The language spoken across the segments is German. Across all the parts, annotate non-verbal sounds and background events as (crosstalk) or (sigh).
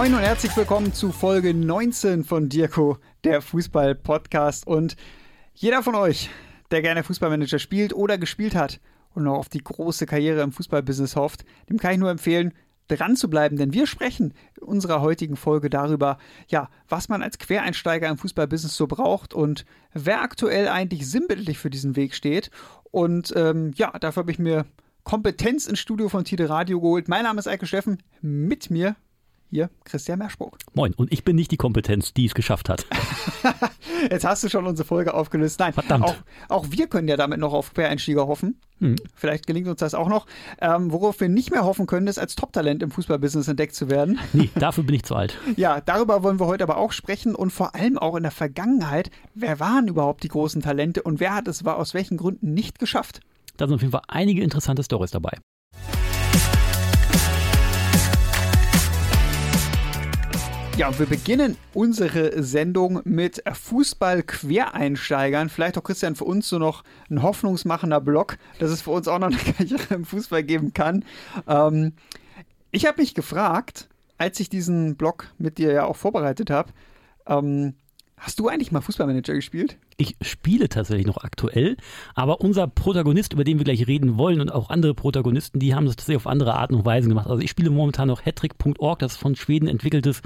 Moin und herzlich willkommen zu Folge 19 von Dirko, der Fußball-Podcast. Und jeder von euch, der gerne Fußballmanager spielt oder gespielt hat und noch auf die große Karriere im Fußballbusiness hofft, dem kann ich nur empfehlen, dran zu bleiben, denn wir sprechen in unserer heutigen Folge darüber, ja, was man als Quereinsteiger im Fußballbusiness so braucht und wer aktuell eigentlich sinnbildlich für diesen Weg steht. Und ähm, ja, dafür habe ich mir Kompetenz ins Studio von Tide Radio geholt. Mein Name ist Eike Steffen. Mit mir hier Christian Merschburg. Moin, und ich bin nicht die Kompetenz, die es geschafft hat. (laughs) Jetzt hast du schon unsere Folge aufgelöst. Nein, Verdammt. Auch, auch wir können ja damit noch auf Quereinsteiger hoffen. Hm. Vielleicht gelingt uns das auch noch. Ähm, worauf wir nicht mehr hoffen können, ist als Top-Talent im Fußballbusiness entdeckt zu werden. (laughs) Nee, dafür bin ich zu alt. (laughs) Ja, darüber wollen wir heute aber auch sprechen und vor allem auch in der Vergangenheit. Wer waren überhaupt die großen Talente und wer hat es aus welchen Gründen nicht geschafft? Da sind auf jeden Fall einige interessante Stories dabei. Ja, und wir beginnen unsere Sendung mit Fußball-Quereinsteigern. Vielleicht auch, Christian, für uns so noch ein hoffnungsmachender Block, dass es für uns auch noch eine (laughs) Karriere im Fußball geben kann. Ähm, ich habe mich gefragt, als ich diesen Blog mit dir ja auch vorbereitet habe, ähm, Hast du eigentlich mal Fußballmanager gespielt? Ich spiele tatsächlich noch aktuell, aber unser Protagonist, über den wir gleich reden wollen und auch andere Protagonisten, die haben das tatsächlich auf andere Arten und Weisen gemacht. Also ich spiele momentan noch hattrick.org, das von Schweden entwickeltes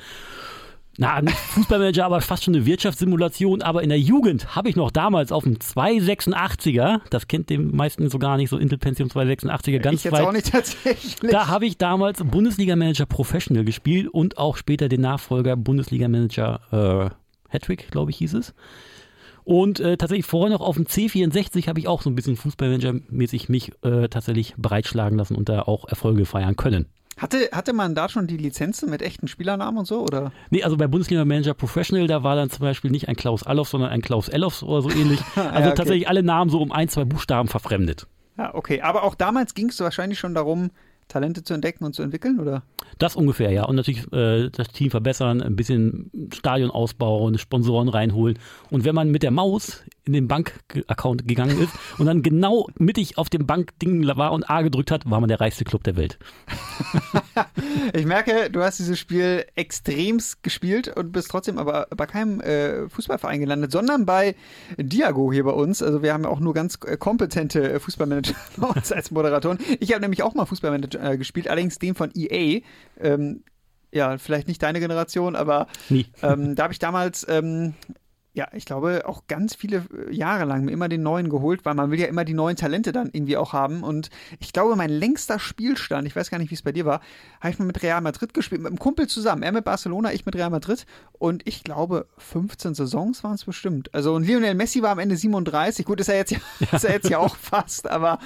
na, nicht Fußballmanager, (laughs) aber fast schon eine Wirtschaftssimulation. Aber in der Jugend habe ich noch damals auf dem 286er, das kennt den meisten so gar nicht, so Intel Pentium 286er, ganz ich jetzt weit. auch nicht tatsächlich. Da habe ich damals Bundesliga-Manager Professional gespielt und auch später den Nachfolger Bundesliga-Manager äh, Hattrick, glaube ich, hieß es. Und äh, tatsächlich vorher noch auf dem C64 habe ich auch so ein bisschen Fußballmanager-mäßig mich äh, tatsächlich breitschlagen lassen und da auch Erfolge feiern können. Hatte, hatte man da schon die Lizenzen mit echten Spielernamen und so? Oder? Nee, also bei Bundesliga Manager Professional, da war dann zum Beispiel nicht ein Klaus Allof, sondern ein Klaus Ellof oder so ähnlich. (laughs) Also ja, okay. tatsächlich alle Namen so um ein, zwei Buchstaben verfremdet. Ja, okay. Aber auch damals ging es wahrscheinlich schon darum, Talente zu entdecken und zu entwickeln, oder? Das ungefähr, ja. Und natürlich äh, das Team verbessern, ein bisschen Stadion ausbauen, Sponsoren reinholen. Und wenn man mit der Maus in den Bankaccount gegangen ist und dann genau mittig auf dem Bankding war und A gedrückt hat, war man der reichste Club der Welt. (laughs) ich merke, du hast dieses Spiel extremst gespielt und bist trotzdem aber bei keinem äh, Fußballverein gelandet, sondern bei Diago hier bei uns. Also wir haben ja auch nur ganz äh, kompetente Fußballmanager (laughs) bei uns als Moderatoren. Ich habe nämlich auch mal Fußballmanager äh, gespielt, allerdings den von EA. Ähm, ja, vielleicht nicht deine Generation, aber ähm, da habe ich damals ähm, ja, ich glaube, auch ganz viele äh, Jahre lang immer den neuen geholt, weil man will ja immer die neuen Talente dann irgendwie auch haben. Und ich glaube, mein längster Spielstand, ich weiß gar nicht, wie es bei dir war, habe ich mal mit Real Madrid gespielt, mit einem Kumpel zusammen. Er mit Barcelona, ich mit Real Madrid. Und ich glaube, 15 Saisons waren es bestimmt. Also, und Lionel Messi war am Ende 37. Gut, ist er jetzt ja, ist er jetzt ja auch fast, aber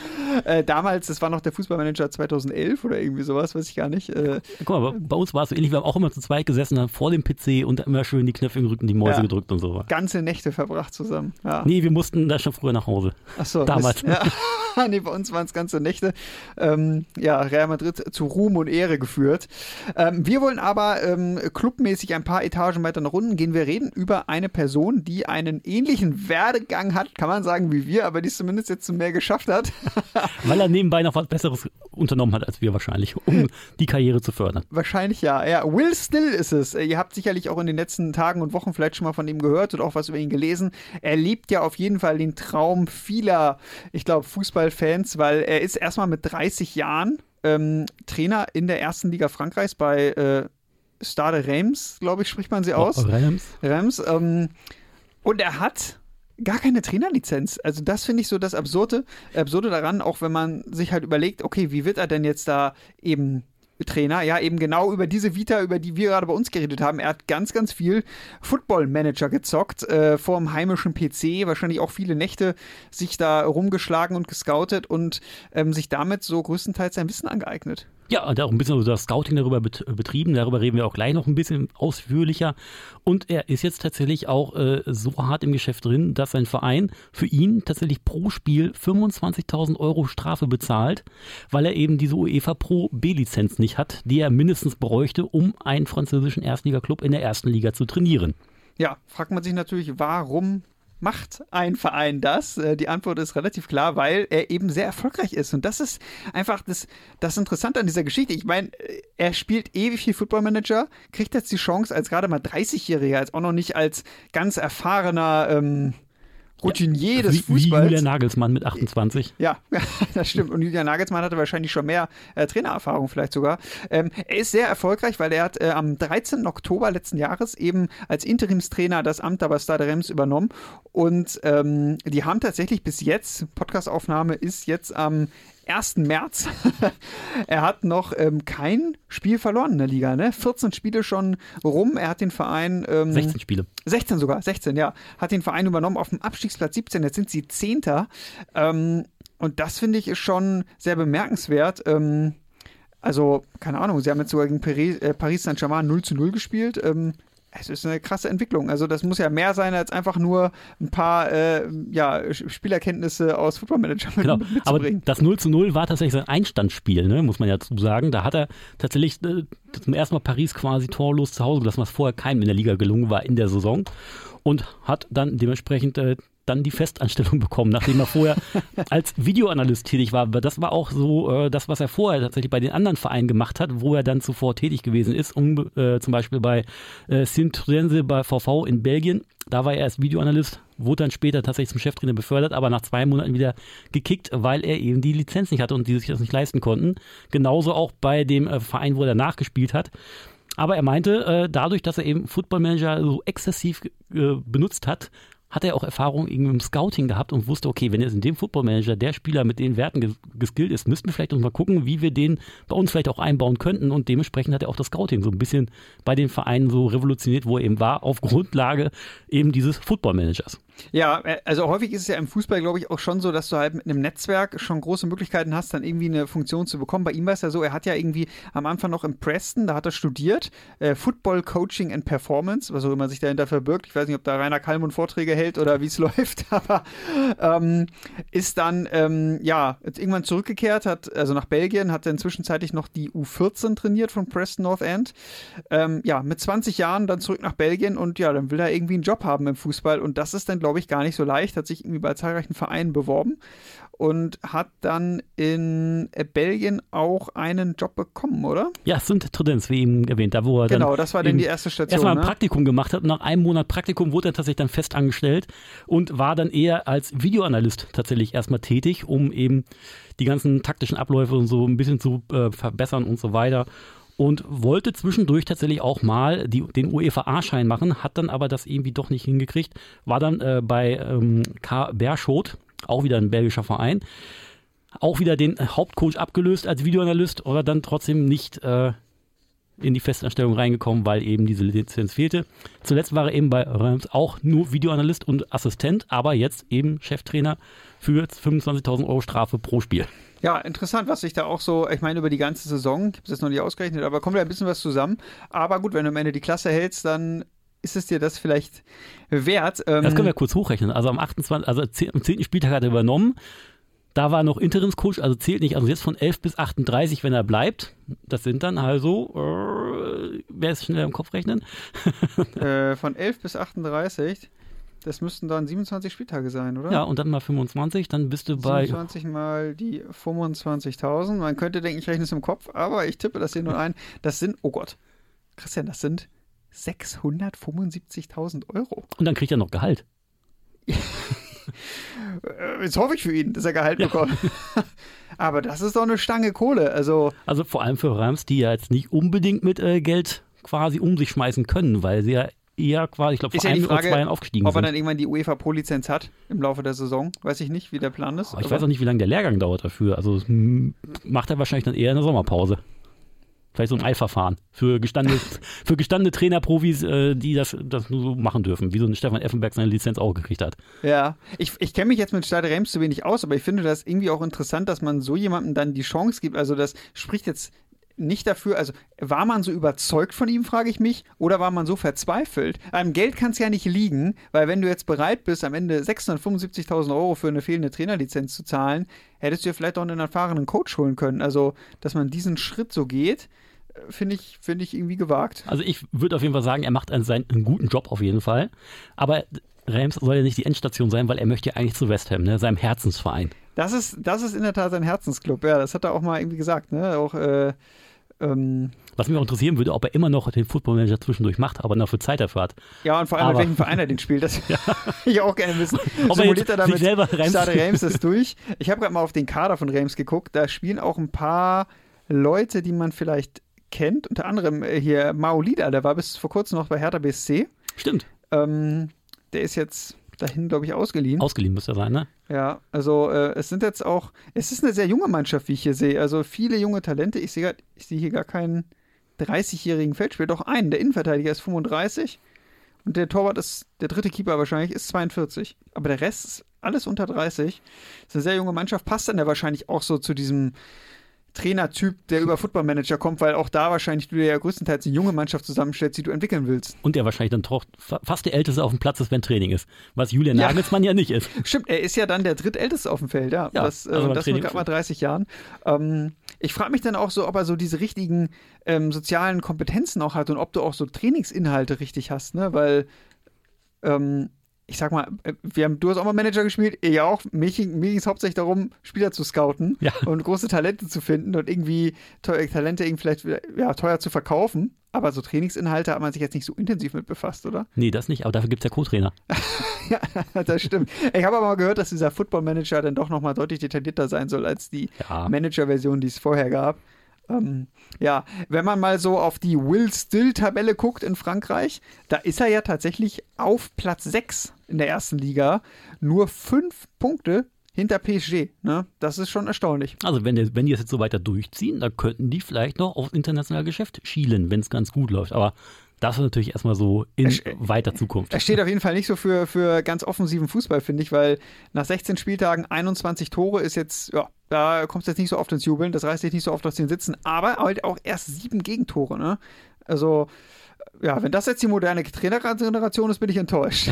äh, damals, das war noch der Fußballmanager 2011 oder irgendwie sowas, weiß ich gar nicht. Äh, Guck mal, bei uns war es so ähnlich. Wir haben auch immer zu zweit gesessen, haben vor dem PC und immer schön die Knöpfe im Rücken, die Mäuse ja. gedrückt und so ganze Nächte verbracht zusammen. Ja. Nee, wir mussten da schon früher nach Hause. Ach so. Damals. Ja. (laughs) nee, bei uns waren es ganze Nächte. Ähm, ja, Real Madrid zu Ruhm und Ehre geführt. Ähm, wir wollen aber ähm, clubmäßig ein paar Etagen weiter nach unten gehen. Wir reden über eine Person, die einen ähnlichen Werdegang hat, kann man sagen, wie wir, aber die es zumindest jetzt zu mehr geschafft hat. (laughs) Weil er nebenbei noch was Besseres unternommen hat als wir wahrscheinlich, um die Karriere zu fördern. Wahrscheinlich ja. Ja, Will Still ist es. Ihr habt sicherlich auch in den letzten Tagen und Wochen vielleicht schon mal von ihm gehört und auch was über ihn gelesen. Er liebt ja auf jeden Fall den Traum vieler, ich glaube, Fußballfans, weil er ist erstmal mit 30 Jahren ähm, Trainer in der ersten Liga Frankreichs bei äh, Stade Reims, glaube ich, spricht man sie aus. Oh, Reims. Reims. Ähm, und er hat gar keine Trainerlizenz. Also das finde ich so das Absurde, Absurde daran, auch wenn man sich halt überlegt, okay, wie wird er denn jetzt da eben Trainer, ja, eben genau über diese Vita, über die wir gerade bei uns geredet haben. Er hat ganz, ganz viel Football Manager gezockt, äh, vor dem heimischen PC, wahrscheinlich auch viele Nächte sich da rumgeschlagen und gescoutet und ähm, sich damit so größtenteils sein Wissen angeeignet. Ja, und auch ein bisschen das Scouting darüber betrieben. Darüber reden wir auch gleich noch ein bisschen ausführlicher. Und er ist jetzt tatsächlich auch äh, so hart im Geschäft drin, dass sein Verein für ihn tatsächlich pro Spiel 25.000 Euro Strafe bezahlt, weil er eben diese UEFA Pro B-Lizenz nicht hat, die er mindestens bräuchte, um einen französischen Erstligaklub in der ersten Liga zu trainieren. Ja, fragt man sich natürlich, warum macht ein Verein das? Äh, die Antwort ist relativ klar, weil er eben sehr erfolgreich ist. Und das ist einfach das, das Interessante an dieser Geschichte. Ich meine, äh, er spielt ewig viel Footballmanager, kriegt jetzt die Chance als gerade mal 30-Jähriger, als auch noch nicht als ganz erfahrener ähm, Routinier ja, des wie, Fußballs. Wie Julian Nagelsmann mit 28. (laughs) Ja, das stimmt. Und Julian Nagelsmann hatte wahrscheinlich schon mehr äh, Trainererfahrung vielleicht sogar. Ähm, er ist sehr erfolgreich, weil er hat äh, am 13. Oktober letzten Jahres eben als Interimstrainer das Amt der Stade Rems übernommen. Und ähm, die haben tatsächlich bis jetzt, Podcastaufnahme ist jetzt am 1. März. (laughs) er hat noch ähm, kein Spiel verloren in der Liga, ne? 14 Spiele schon rum. Er hat den Verein. Ähm, 16 Spiele. 16 sogar, 16, ja. Hat den Verein übernommen auf dem Abstiegsplatz 17. Jetzt sind sie Zehnter. Ähm, und das finde ich ist schon sehr bemerkenswert. Ähm, also, keine Ahnung, sie haben jetzt sogar gegen Paris, äh, Paris Saint-Germain 0 zu 0 gespielt. Es ist eine krasse Entwicklung. Also das muss ja mehr sein als einfach nur ein paar äh, ja, Spielerkenntnisse aus Football Manager genau. mitzubringen. Aber das 0 zu 0 war tatsächlich sein Einstandsspiel, ne? muss man ja zu sagen. Da hat er tatsächlich äh, zum ersten Mal Paris quasi torlos zu Hause gelassen, was vorher keinem in der Liga gelungen war in der Saison. Und hat dann dementsprechend äh, dann die Festanstellung (laughs) bekommen, nachdem er vorher (laughs) als Videoanalyst tätig war. Das war auch so äh, das, was er vorher tatsächlich bei den anderen Vereinen gemacht hat, wo er dann zuvor tätig gewesen ist, um äh, zum Beispiel bei äh, Sint-Trudense bei VV in Belgien. Da war er als Videoanalyst, wurde dann später tatsächlich zum Cheftrainer befördert, aber nach zwei Monaten wieder gekickt, weil er eben die Lizenz nicht hatte und die sich das nicht leisten konnten. Genauso auch bei dem äh, Verein, wo er nachgespielt hat. Aber er meinte, äh, dadurch, dass er eben Football Manager so exzessiv äh, benutzt hat, hat er auch Erfahrung im Scouting gehabt und wusste, okay, wenn jetzt in dem Football Manager der Spieler mit den Werten geskillt ist, müssten wir vielleicht uns mal gucken, wie wir den bei uns vielleicht auch einbauen könnten. Und dementsprechend hat er auch das Scouting so ein bisschen bei den Vereinen so revolutioniert, wo er eben war, auf Grundlage eben dieses Football Managers. Ja, äh, also häufig ist es ja im Fußball, glaube ich, auch schon so, dass du halt mit einem Netzwerk schon große Möglichkeiten hast, dann irgendwie eine Funktion zu bekommen. Bei ihm war es ja so, er hat ja irgendwie am Anfang noch in Preston, da hat er studiert, äh, Football Coaching and Performance, was auch immer sich dahinter verbirgt. Ich weiß nicht, ob da Rainer Kallmund Vorträge hält oder wie es (laughs) läuft, aber ähm, ist dann, ähm, ja, irgendwann zurückgekehrt, hat, also nach Belgien, hat dann zwischenzeitlich noch die U14 trainiert von Preston North End. Ähm, ja, mit 20 Jahren dann zurück nach Belgien und ja, dann will er irgendwie einen Job haben im Fußball und das ist dann, glaube glaube ich, gar nicht so leicht, hat sich irgendwie bei zahlreichen Vereinen beworben und hat dann in Belgien auch einen Job bekommen, oder? Ja, sind Tudens, wie eben erwähnt, da wo er Genau, das war dann die erste Station. Erstmal ein ne? Praktikum gemacht hat und nach einem Monat Praktikum wurde er tatsächlich dann fest angestellt und war dann eher als Videoanalyst tatsächlich erstmal tätig, um eben die ganzen taktischen Abläufe und so ein bisschen zu äh, verbessern und so weiter und wollte zwischendurch tatsächlich auch mal die, den UEFA-A-Schein machen, hat dann aber das irgendwie doch nicht hingekriegt, war dann äh, bei ähm, K. Berschot, auch wieder ein belgischer Verein, auch wieder den Hauptcoach abgelöst als Videoanalyst, oder dann trotzdem nicht äh, in die Festanstellung reingekommen, weil eben diese Lizenz fehlte. Zuletzt war er eben bei Reims auch nur Videoanalyst und Assistent, aber jetzt eben Cheftrainer für 25.000 Euro Strafe pro Spiel. Ja, interessant, was sich da auch so, ich meine, über die ganze Saison, ich habe es jetzt noch nicht ausgerechnet, aber kommt ja ein bisschen was zusammen. Aber gut, wenn du am Ende die Klasse hältst, dann ist es dir das vielleicht wert. Ähm das können wir kurz hochrechnen. Also am 28, also am 10. Spieltag hat er übernommen. Da war noch Interimscoach, also zählt nicht. Also jetzt von 11 bis 38, wenn er bleibt. Das sind dann also, äh, wer ist schnell im Kopf rechnen? äh, von 11 bis 38. Das müssten dann 27 Spieltage sein, oder? Ja, und dann mal 25, dann bist du bei. 27 mal die 25.000. Man könnte denken, ich rechne es im Kopf, aber ich tippe das hier nur ein. Das sind, oh Gott, Christian, das sind 675.000 Euro. Und dann kriegt er noch Gehalt. Jetzt hoffe ich für ihn, dass er Gehalt ja. bekommt. (laughs) aber das ist doch eine Stange Kohle. Also, also vor allem für Rams, die ja jetzt nicht unbedingt mit äh, Geld quasi um sich schmeißen können, weil sie ja eher quasi, ich glaube, vor ja ein Frage, oder zwei Jahren aufgestiegen ob sind. Ob er dann irgendwann die UEFA Pro-Lizenz hat im Laufe der Saison, weiß ich nicht, wie der Plan ist. Oh, ich weiß auch nicht, wie lange der Lehrgang dauert dafür. Also macht er wahrscheinlich dann eher eine Sommerpause. Vielleicht so ein Eilverfahren für gestandene, (laughs) für gestandene Trainerprofis, äh, die das, das nur so machen dürfen, wie so ein Stefan Effenberg seine Lizenz auch gekriegt hat. Ja, ich, ich kenne mich jetzt mit Stade Reims zu wenig aus, aber ich finde das irgendwie auch interessant, dass man so jemandem dann die Chance gibt. Also das spricht jetzt nicht dafür, also war man so überzeugt von ihm, frage ich mich, oder war man so verzweifelt? Am Geld kann es ja nicht liegen, weil wenn du jetzt bereit bist, am Ende 675.000 Euro für eine fehlende Trainerlizenz zu zahlen, hättest du ja vielleicht auch einen erfahrenen Coach holen können. Also, dass man diesen Schritt so geht, äh, finde ich, find ich irgendwie gewagt. Also ich würde auf jeden Fall sagen, er macht einen, seinen, einen guten Job auf jeden Fall. Aber Reims soll ja nicht die Endstation sein, weil er möchte ja eigentlich zu West Ham, ne? seinem Herzensverein. Das ist, das ist in der Tat sein Herzensclub, ja. Das hat er auch mal irgendwie gesagt, ne? Auch, äh, ähm, Was mich auch interessieren würde, ob er immer noch den Footballmanager zwischendurch macht, aber noch für Zeit dafür hat. Ja, und vor allem, Aber- welchem Verein er den spielt, das (laughs) (laughs) ja. ich auch gerne wissen. Ob er Simuliert jetzt er damit selber Stade Reims das durch? Ich habe gerade mal auf den Kader von Reims geguckt. Da spielen auch ein paar Leute, die man vielleicht kennt. Unter anderem äh, hier Maolida, der war bis vor kurzem noch bei Hertha BSC. Stimmt. Ähm, der ist jetzt dahin, glaube ich, ausgeliehen. Ausgeliehen müsste er sein, ne? Ja, also äh, es sind jetzt auch, es ist eine sehr junge Mannschaft, wie ich hier sehe. Also viele junge Talente. Ich sehe sehe hier gar keinen 30-jährigen Feldspieler, doch einen. Der Innenverteidiger ist 35 und der Torwart ist, der dritte Keeper wahrscheinlich, ist 42. Aber der Rest ist alles unter 30. Das ist eine sehr junge Mannschaft, passt dann ja wahrscheinlich auch so zu diesem Trainertyp, der über Footballmanager kommt, weil auch da wahrscheinlich du dir ja größtenteils eine junge Mannschaft zusammenstellst, die du entwickeln willst. Und der wahrscheinlich dann doch fa- fast der Älteste auf dem Platz ist, wenn Training ist. Was Julian Ja. Nagelsmann ja nicht ist. (laughs) Stimmt, er ist ja dann der drittälteste auf dem Feld, ja. Ja, das äh, also das mit gerade mal 30 Jahren. Ähm, ich frage mich dann auch so, ob er so diese richtigen ähm, sozialen Kompetenzen auch hat und ob du auch so Trainingsinhalte richtig hast, ne? Weil, ähm, ich sag mal, äh, wir haben, du hast auch mal Manager gespielt, ich auch. Mir, ging- mir ging es hauptsächlich darum, Spieler zu scouten Ja. und große Talente zu finden und irgendwie teuer, Talente irgendwie vielleicht ja, teuer zu verkaufen. Aber so Trainingsinhalte hat man sich jetzt nicht so intensiv mit befasst, oder? Nee, das nicht, aber dafür gibt es ja Co-Trainer. (laughs) Ja, das stimmt. Ich habe aber mal gehört, dass dieser Football Manager dann doch nochmal deutlich detaillierter sein soll als die Ja. Manager-Version, die es vorher gab. Ähm, ja, wenn man mal so auf die Will Still-Tabelle guckt in Frankreich, da ist er ja tatsächlich auf Platz 6 in der ersten Liga. Nur fünf Punkte hinter PSG. Ne? Das ist schon erstaunlich. Also wenn, wenn die das jetzt so weiter durchziehen, dann könnten die vielleicht noch aufs internationale Geschäft schielen, wenn es ganz gut läuft. Aber das ist natürlich erstmal so in weiter Zukunft. Er steht auf jeden Fall nicht so für, für ganz offensiven Fußball, finde ich, weil nach 16 Spieltagen 21 Tore ist jetzt, ja, da kommst du jetzt nicht so oft ins Jubeln, das reißt dich nicht so oft aus den Sitzen, aber halt auch erst sieben Gegentore, ne? Also, ja, wenn das jetzt die moderne Trainergeneration ist, bin ich enttäuscht.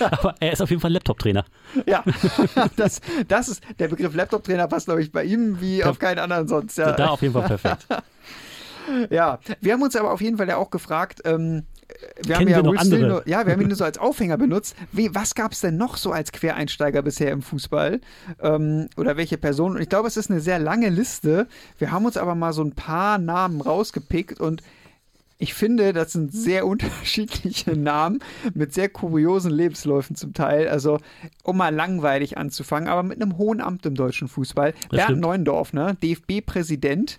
Aber er ist auf jeden Fall Laptop-Trainer. Ja, (laughs) das, das ist, der Begriff Laptop-Trainer passt, glaube ich, bei ihm wie auf keinen anderen sonst. Ja. Da auf jeden Fall perfekt. (laughs) (laughs) Ja, wir haben uns aber auf jeden Fall ja auch gefragt, ähm, wir haben Kennen ja wir noch Will andere? nur, ja, wir haben ihn nur so als Aufhänger benutzt. Wie, was gab es denn noch so als Quereinsteiger bisher im Fußball? Ähm, oder welche Personen? Und ich glaube, es ist eine sehr lange Liste. Wir haben uns aber mal so ein paar Namen rausgepickt und ich finde, das sind sehr (laughs) unterschiedliche Namen mit sehr kuriosen Lebensläufen zum Teil. Also, um mal langweilig anzufangen, aber mit einem hohen Amt im deutschen Fußball. Bernd stimmt. Neuendorf, ne? DFB-Präsident.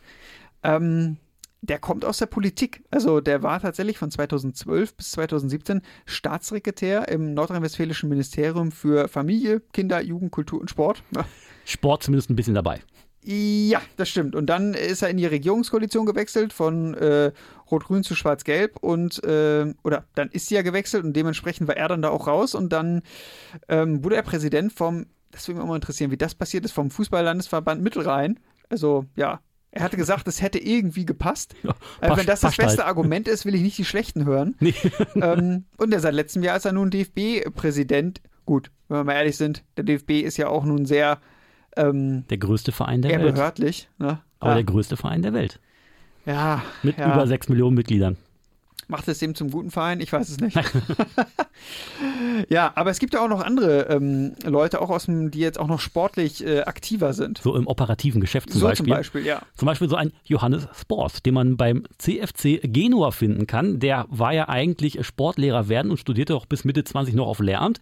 Ähm, der kommt aus der Politik. Also der war tatsächlich von 2012 bis 2017 Staatssekretär im nordrhein-westfälischen Ministerium für Familie, Kinder, Jugend, Kultur und Sport. Sport zumindest ein bisschen dabei. Ja, das stimmt. Und dann ist er in die Regierungskoalition gewechselt von äh, Rot-Grün zu Schwarz-Gelb und äh, oder dann ist sie ja gewechselt und dementsprechend war er dann da auch raus und dann ähm, wurde er Präsident vom, das würde mich auch mal interessieren, wie das passiert ist, vom Fußballlandesverband Mittelrhein. Also ja, er hatte gesagt, es hätte irgendwie gepasst. (laughs) Ja, Äh, passt- wenn das das passt beste halt. Argument ist, will ich nicht die schlechten hören. (laughs) Nee. (laughs) ähm, und er seit letztem Jahr ist er nun DFB-Präsident. Gut, wenn wir mal ehrlich sind, der DFB ist ja auch nun sehr ähm, Der größte Verein der Welt. behördlich. Ne? Aber Ah, der größte Verein der Welt. ja, Mit ja. über sechs Millionen Mitgliedern. Macht es dem zum guten Verein? Ich weiß es nicht. (laughs) (laughs) ja, aber es gibt ja auch noch andere ähm, Leute, auch aus dem, die jetzt auch noch sportlich äh, aktiver sind. So im operativen Geschäft zum so Beispiel. zum Beispiel, ja. Zum Beispiel so ein Johannes Spors, den man beim CFC Genua finden kann. Der war ja eigentlich Sportlehrer werden und studierte auch bis Mitte 20 noch auf Lehramt.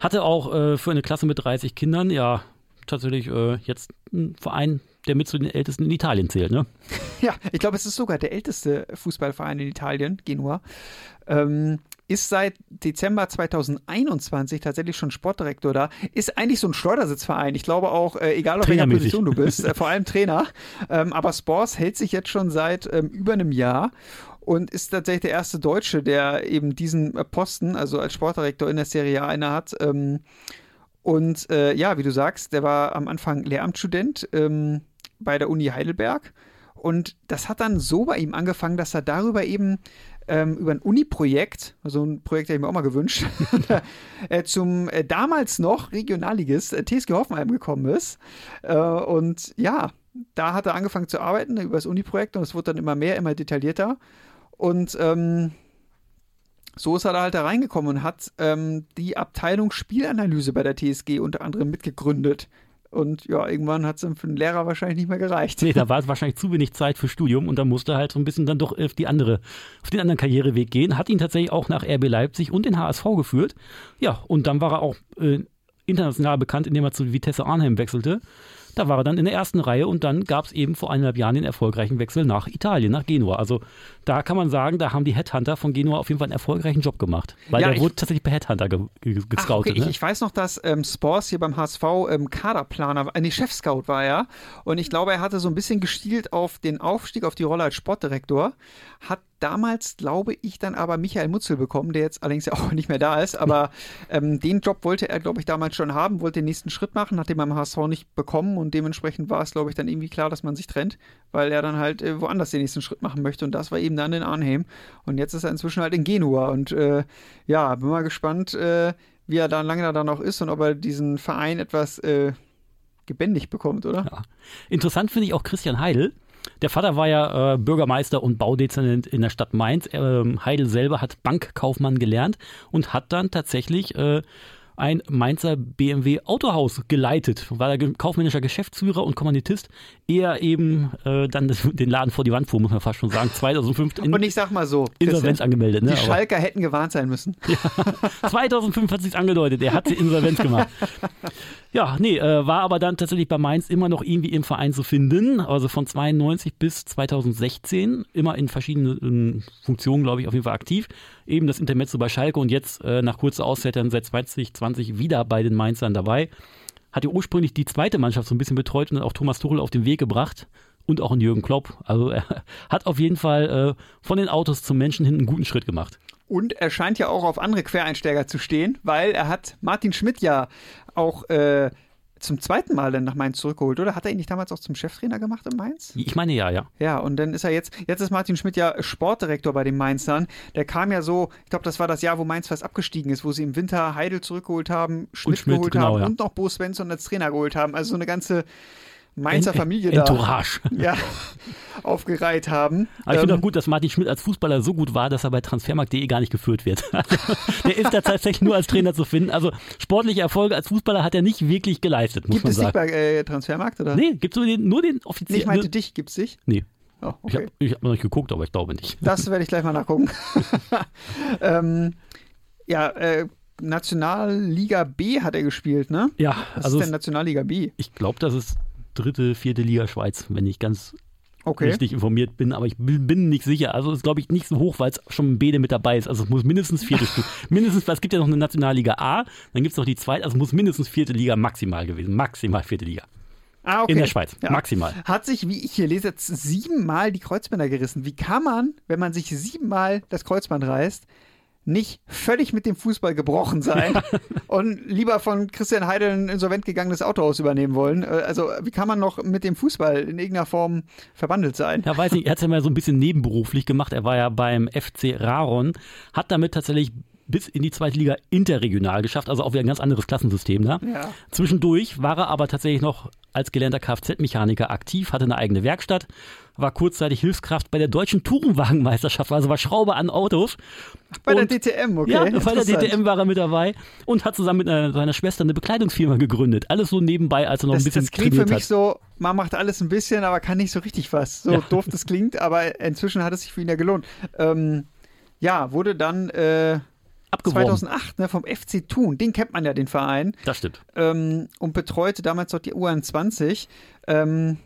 Hatte auch äh, für eine Klasse mit 30 Kindern, ja, tatsächlich äh, jetzt ein Verein, der mit zu den ältesten in Italien zählt, ne? (laughs) Ja, ich glaube, es ist sogar der älteste Fußballverein in Italien, Genua. Ähm, ist seit Dezember 2021 tatsächlich schon Sportdirektor da. Ist eigentlich so ein Schleudersitzverein. Ich glaube auch, äh, egal auf welcher. Position du bist, (laughs) äh, vor allem Trainer. Ähm, aber Spors hält sich jetzt schon seit ähm, über einem Jahr und ist tatsächlich der erste Deutsche, der eben diesen äh, Posten, also als Sportdirektor in der Serie A inne hat. Ähm, und äh, ja, wie du sagst, der war am Anfang Lehramtsstudent ähm, bei der Uni Heidelberg. Und das hat dann so bei ihm angefangen, dass er darüber eben ähm, über ein Uni-Projekt, also ein Projekt, das ich mir auch mal gewünscht, (laughs) äh, zum äh, damals noch Regionalligist äh, TSG Hoffenheim gekommen ist. Äh, und ja, da hat er angefangen zu arbeiten über das Uni-Projekt und es wurde dann immer mehr, immer detaillierter. Und ähm, so ist er da halt da reingekommen und hat ähm, die Abteilung Spielanalyse bei der TSG unter anderem mitgegründet. Und ja, irgendwann hat es für den Lehrer wahrscheinlich nicht mehr gereicht. Nee, da (laughs) war es wahrscheinlich zu wenig Zeit für Studium und da musste halt so ein bisschen dann doch auf die andere, auf den anderen Karriereweg gehen. Hat ihn tatsächlich auch nach RB Leipzig und den HSV geführt. Ja, und dann war er auch äh, international bekannt, indem er zu Vitesse Arnhem wechselte. Da war er dann in der ersten Reihe und dann gab es eben vor eineinhalb Jahren den erfolgreichen Wechsel nach Italien, nach Genua. Also da kann man sagen, da haben die Headhunter von Genua auf jeden Fall einen erfolgreichen Job gemacht. Weil ja, der wurde tatsächlich bei Headhunter ge ge gescoutet. okay. ne? ich, ich, weiß noch, dass ähm, Spors hier beim HSV ähm, Kaderplaner, äh, nee, Chefscout war er. Und ich glaube, er hatte so ein bisschen gestielt auf den Aufstieg, auf die Rolle als Sportdirektor. Hat damals, glaube ich, dann aber Michael Mutzel bekommen, der jetzt allerdings (laughs) auch nicht mehr da ist. Aber (laughs) ähm, den Job wollte er, glaube ich, damals schon haben, wollte den nächsten Schritt machen, hat den beim HSV nicht bekommen und dementsprechend war es, glaube ich, dann irgendwie klar, dass man sich trennt, weil er dann halt äh, woanders den nächsten Schritt machen möchte und das war eben dann in Arnhem. Und jetzt ist er inzwischen halt in Genua und äh, ja, bin mal gespannt, äh, wie er dann lange da noch ist und ob er diesen Verein etwas äh, gebändigt bekommt, oder? Ja. Interessant finde ich auch Christian Heidel. Der Vater war ja äh, Bürgermeister und Baudezernent in der Stadt Mainz. Ähm, Heidel selber hat Bankkaufmann gelernt und hat dann tatsächlich äh, ein Mainzer BMW Autohaus geleitet. War der kaufmännischer Geschäftsführer und Kommanditist, eher eben äh, dann das, den Laden vor die Wand fuhr, muss man fast schon sagen. 2005 in, und ich sag mal so, Insolvenz angemeldet. Ne? Die Schalker Aber, hätten gewarnt sein müssen. (laughs) Ja, 2005 hat sich angedeutet, er hat sie Insolvenz gemacht. Ja, nee, äh, war aber dann tatsächlich bei Mainz immer noch irgendwie im Verein zu finden. Also von 92 bis 2016 immer in verschiedenen Funktionen, glaube ich, auf jeden Fall aktiv. Eben das Intermezzo bei Schalke und jetzt äh, nach kurzer Auszeit dann seit 2020 wieder bei den Mainzern dabei. Hat ja ursprünglich die zweite Mannschaft so ein bisschen betreut und auch Thomas Tuchel auf den Weg gebracht und auch einen Jürgen Klopp. Also er hat auf jeden Fall äh, von den Autos zum Menschen hin einen guten Schritt gemacht. Und er scheint ja auch auf andere Quereinsteiger zu stehen, weil er hat Martin Schmidt ja auch äh, zum zweiten Mal dann nach Mainz zurückgeholt, oder? Hat er ihn nicht damals auch zum Cheftrainer gemacht in Mainz? Ich meine ja, ja. Ja, und dann ist er jetzt, jetzt ist Martin Schmidt ja Sportdirektor bei den Mainzern. Der kam ja so, ich glaube, das war das Jahr, wo Mainz fast abgestiegen ist, wo sie im Winter Heidel zurückgeholt haben, Schmidt, Schmidt geholt genau, haben ja. und noch Bo Svensson als Trainer geholt haben. Also so eine ganze Mainzer Familie da Entourage. (laughs) Ja, aufgereiht haben. Aber ich finde ähm, auch gut, dass Martin Schmidt als Fußballer so gut war, dass er bei transfermarkt.de gar nicht geführt wird. (laughs) der ist da tatsächlich nur als Trainer zu finden. Also sportliche Erfolge als Fußballer hat er nicht wirklich geleistet, muss gibt man sagen. Gibt es nicht bei äh, Transfermarkt? Oder? Nee, gibt es nur den, nur den offiziellen. Nee, ich meinte dich, gibt es dich? Nee. Oh, okay. Ich habe hab noch nicht geguckt, aber ich glaube nicht. Das werde ich gleich mal nachgucken. (laughs) ähm, ja, äh, Nationalliga B hat er gespielt, ne? Ja, Was also ist denn Nationalliga B? Ich glaube, das ist dritte, vierte Liga Schweiz, wenn ich ganz okay. richtig informiert bin, aber ich bin nicht sicher. Also ist, glaube ich, nicht so hoch, weil es schon ein Bede mit dabei ist. Also es muss mindestens vierte Stufe. (laughs) mindestens, weil es gibt ja noch eine Nationalliga A, dann gibt es noch die zweite, also es muss mindestens vierte Liga maximal gewesen. Maximal vierte Liga. Ah, okay. In der Schweiz, ja. maximal. Hat sich, wie ich hier lese, jetzt siebenmal die Kreuzbänder gerissen. Wie kann man, wenn man sich siebenmal das Kreuzband reißt, nicht völlig mit dem Fußball gebrochen sein (laughs) und lieber von Christian Heidel ein insolvent gegangenes Autohaus übernehmen wollen. Äh, also wie kann man noch mit dem Fußball in irgendeiner Form verbandelt sein? Ja, weiß nicht, er hat es ja mal so ein bisschen nebenberuflich gemacht. Er war ja beim FC Raron, hat damit tatsächlich bis in die zweite Liga interregional geschafft, also auch wieder ein ganz anderes Klassensystem da. Ja. Zwischendurch war er aber tatsächlich noch als gelernter Kfz-Mechaniker aktiv, hatte eine eigene Werkstatt, war kurzzeitig Hilfskraft bei der deutschen Tourenwagenmeisterschaft, also war Schrauber an Autos. Bei der DTM, okay. Ja, bei der DTM war er mit dabei und hat zusammen mit einer, seiner Schwester eine Bekleidungsfirma gegründet. Alles so nebenbei, als er noch das, ein bisschen Das klingt für mich hat. so, man macht alles ein bisschen, aber kann nicht so richtig was. So ja. doof das klingt, aber inzwischen hat es sich für ihn ja gelohnt. Ähm, ja, wurde dann äh, Abgeworben. 2008 ne, vom FC Thun, den kennt man ja, den Verein. Das stimmt. Ähm, und betreute damals dort die U21. Ähm,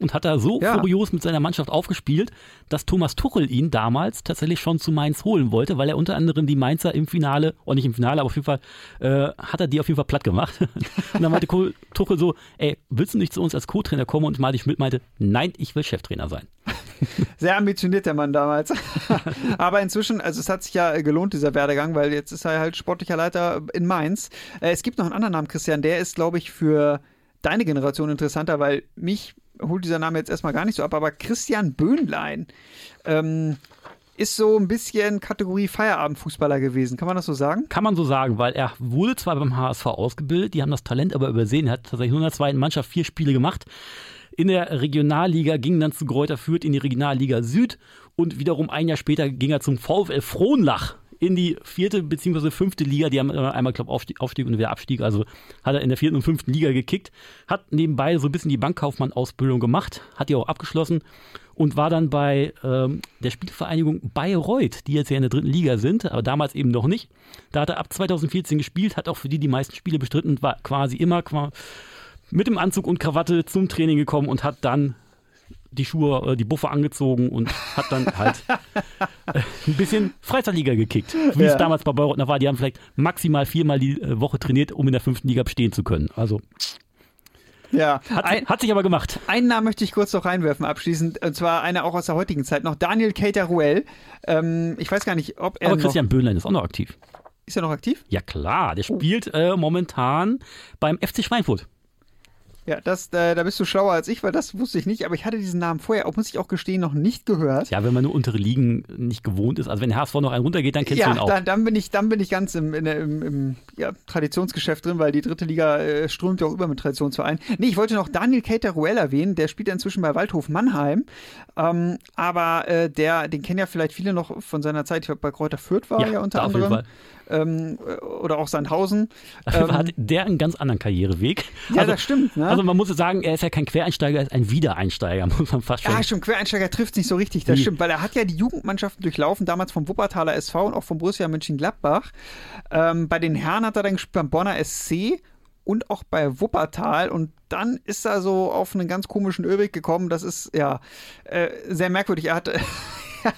und hat da so ja. furios mit seiner Mannschaft aufgespielt, dass Thomas Tuchel ihn damals tatsächlich schon zu Mainz holen wollte, weil er unter anderem die Mainzer im Finale, oder nicht im Finale, aber auf jeden Fall, äh, hat er die auf jeden Fall platt gemacht. (laughs) und dann meinte Tuchel so, ey, willst du nicht zu uns als Co-Trainer kommen? Und Martin Schmidt meinte, nein, ich will Cheftrainer sein. (laughs) Sehr ambitioniert der Mann damals. (laughs) aber inzwischen, also es hat sich ja gelohnt, dieser Werdegang, weil jetzt ist er halt sportlicher Leiter in Mainz. Äh, es gibt noch einen anderen Namen, Christian, der ist, glaube ich, für deine Generation interessanter, weil mich holt dieser Name jetzt erstmal gar nicht so ab, aber Christian Böhnlein ähm, ist so ein bisschen Kategorie Feierabendfußballer gewesen. Kann man das so sagen? Kann man so sagen, weil er wurde zwar beim HSV ausgebildet, die haben das Talent aber übersehen. Er hat tatsächlich nur in der zweiten Mannschaft vier Spiele gemacht. In der Regionalliga ging dann zu Gräuter Fürth in die Regionalliga Süd und wiederum ein Jahr später ging er zum VfL Frohnlach in die vierte bzw. fünfte Liga. Die haben einmal, glaube ich, Aufstieg, und wieder Abstieg. Also hat er in der vierten und fünften Liga gekickt. Hat nebenbei so ein bisschen die Bankkaufmann-Ausbildung gemacht. Hat die auch abgeschlossen und war dann bei ähm, der Spielvereinigung Bayreuth, die jetzt ja in der dritten Liga sind, aber damals eben noch nicht. Da hat er ab 2014 gespielt, hat auch für die die meisten Spiele bestritten war quasi immer mit dem Anzug und Krawatte zum Training gekommen und hat dann die Schuhe, äh, die Buffer angezogen und hat dann (laughs) halt äh, ein bisschen Freizeitliga gekickt. Wie ja. es damals bei Bayreuth war. Die haben vielleicht maximal viermal die äh, Woche trainiert, um in der fünften Liga bestehen zu können. Also ja, hat, ein, hat, sich aber gemacht. Einen Namen möchte ich kurz noch reinwerfen, abschließend, und zwar einer auch aus der heutigen Zeit noch, Daniel Cater-Ruel. Ähm, ich weiß gar nicht, ob er. Aber Christian Böhnlein ist auch noch aktiv. Ist er noch aktiv? Ja, klar. Der spielt äh, momentan beim FC Schweinfurt. Ja, das, äh, da bist du schlauer als ich, weil das wusste ich nicht. Aber ich hatte diesen Namen vorher, auch muss ich auch gestehen, noch nicht gehört. Ja, wenn man nur untere Ligen nicht gewohnt ist. Also wenn der HSV noch einen runtergeht, dann kennst ja, du ihn auch. Dann, dann bin ich, dann bin ich ganz im, in, im, im ja, Traditionsgeschäft drin, weil die dritte Liga äh, strömt ja auch über mit Traditionsvereinen. Nee, ich wollte noch Daniel Cater-Ruel erwähnen. Der spielt ja inzwischen bei Waldhof Mannheim. Ähm, aber äh, der, den kennen ja vielleicht viele noch von seiner Zeit. Ich glaube, bei Kräuter Fürth war ja, er ja unter anderem ähm, oder auch Sandhausen. (laughs) Ähm, hat der einen ganz anderen Karriereweg. Ja, also, das stimmt. Ne? Also man muss sagen, er ist ja kein Quereinsteiger, er ist ein Wiedereinsteiger, (laughs) muss man fast schon. Ja, stimmt, Quereinsteiger trifft es nicht so richtig, das Wie? stimmt, weil er hat ja die Jugendmannschaften durchlaufen, damals vom Wuppertaler SV und auch vom Borussia Mönchengladbach. Ähm, bei den Herren hat er dann gespielt beim Bonner SC und auch bei Wuppertal und dann ist er so auf einen ganz komischen Ölweg gekommen. Das ist ja äh, sehr merkwürdig. Er hat (laughs)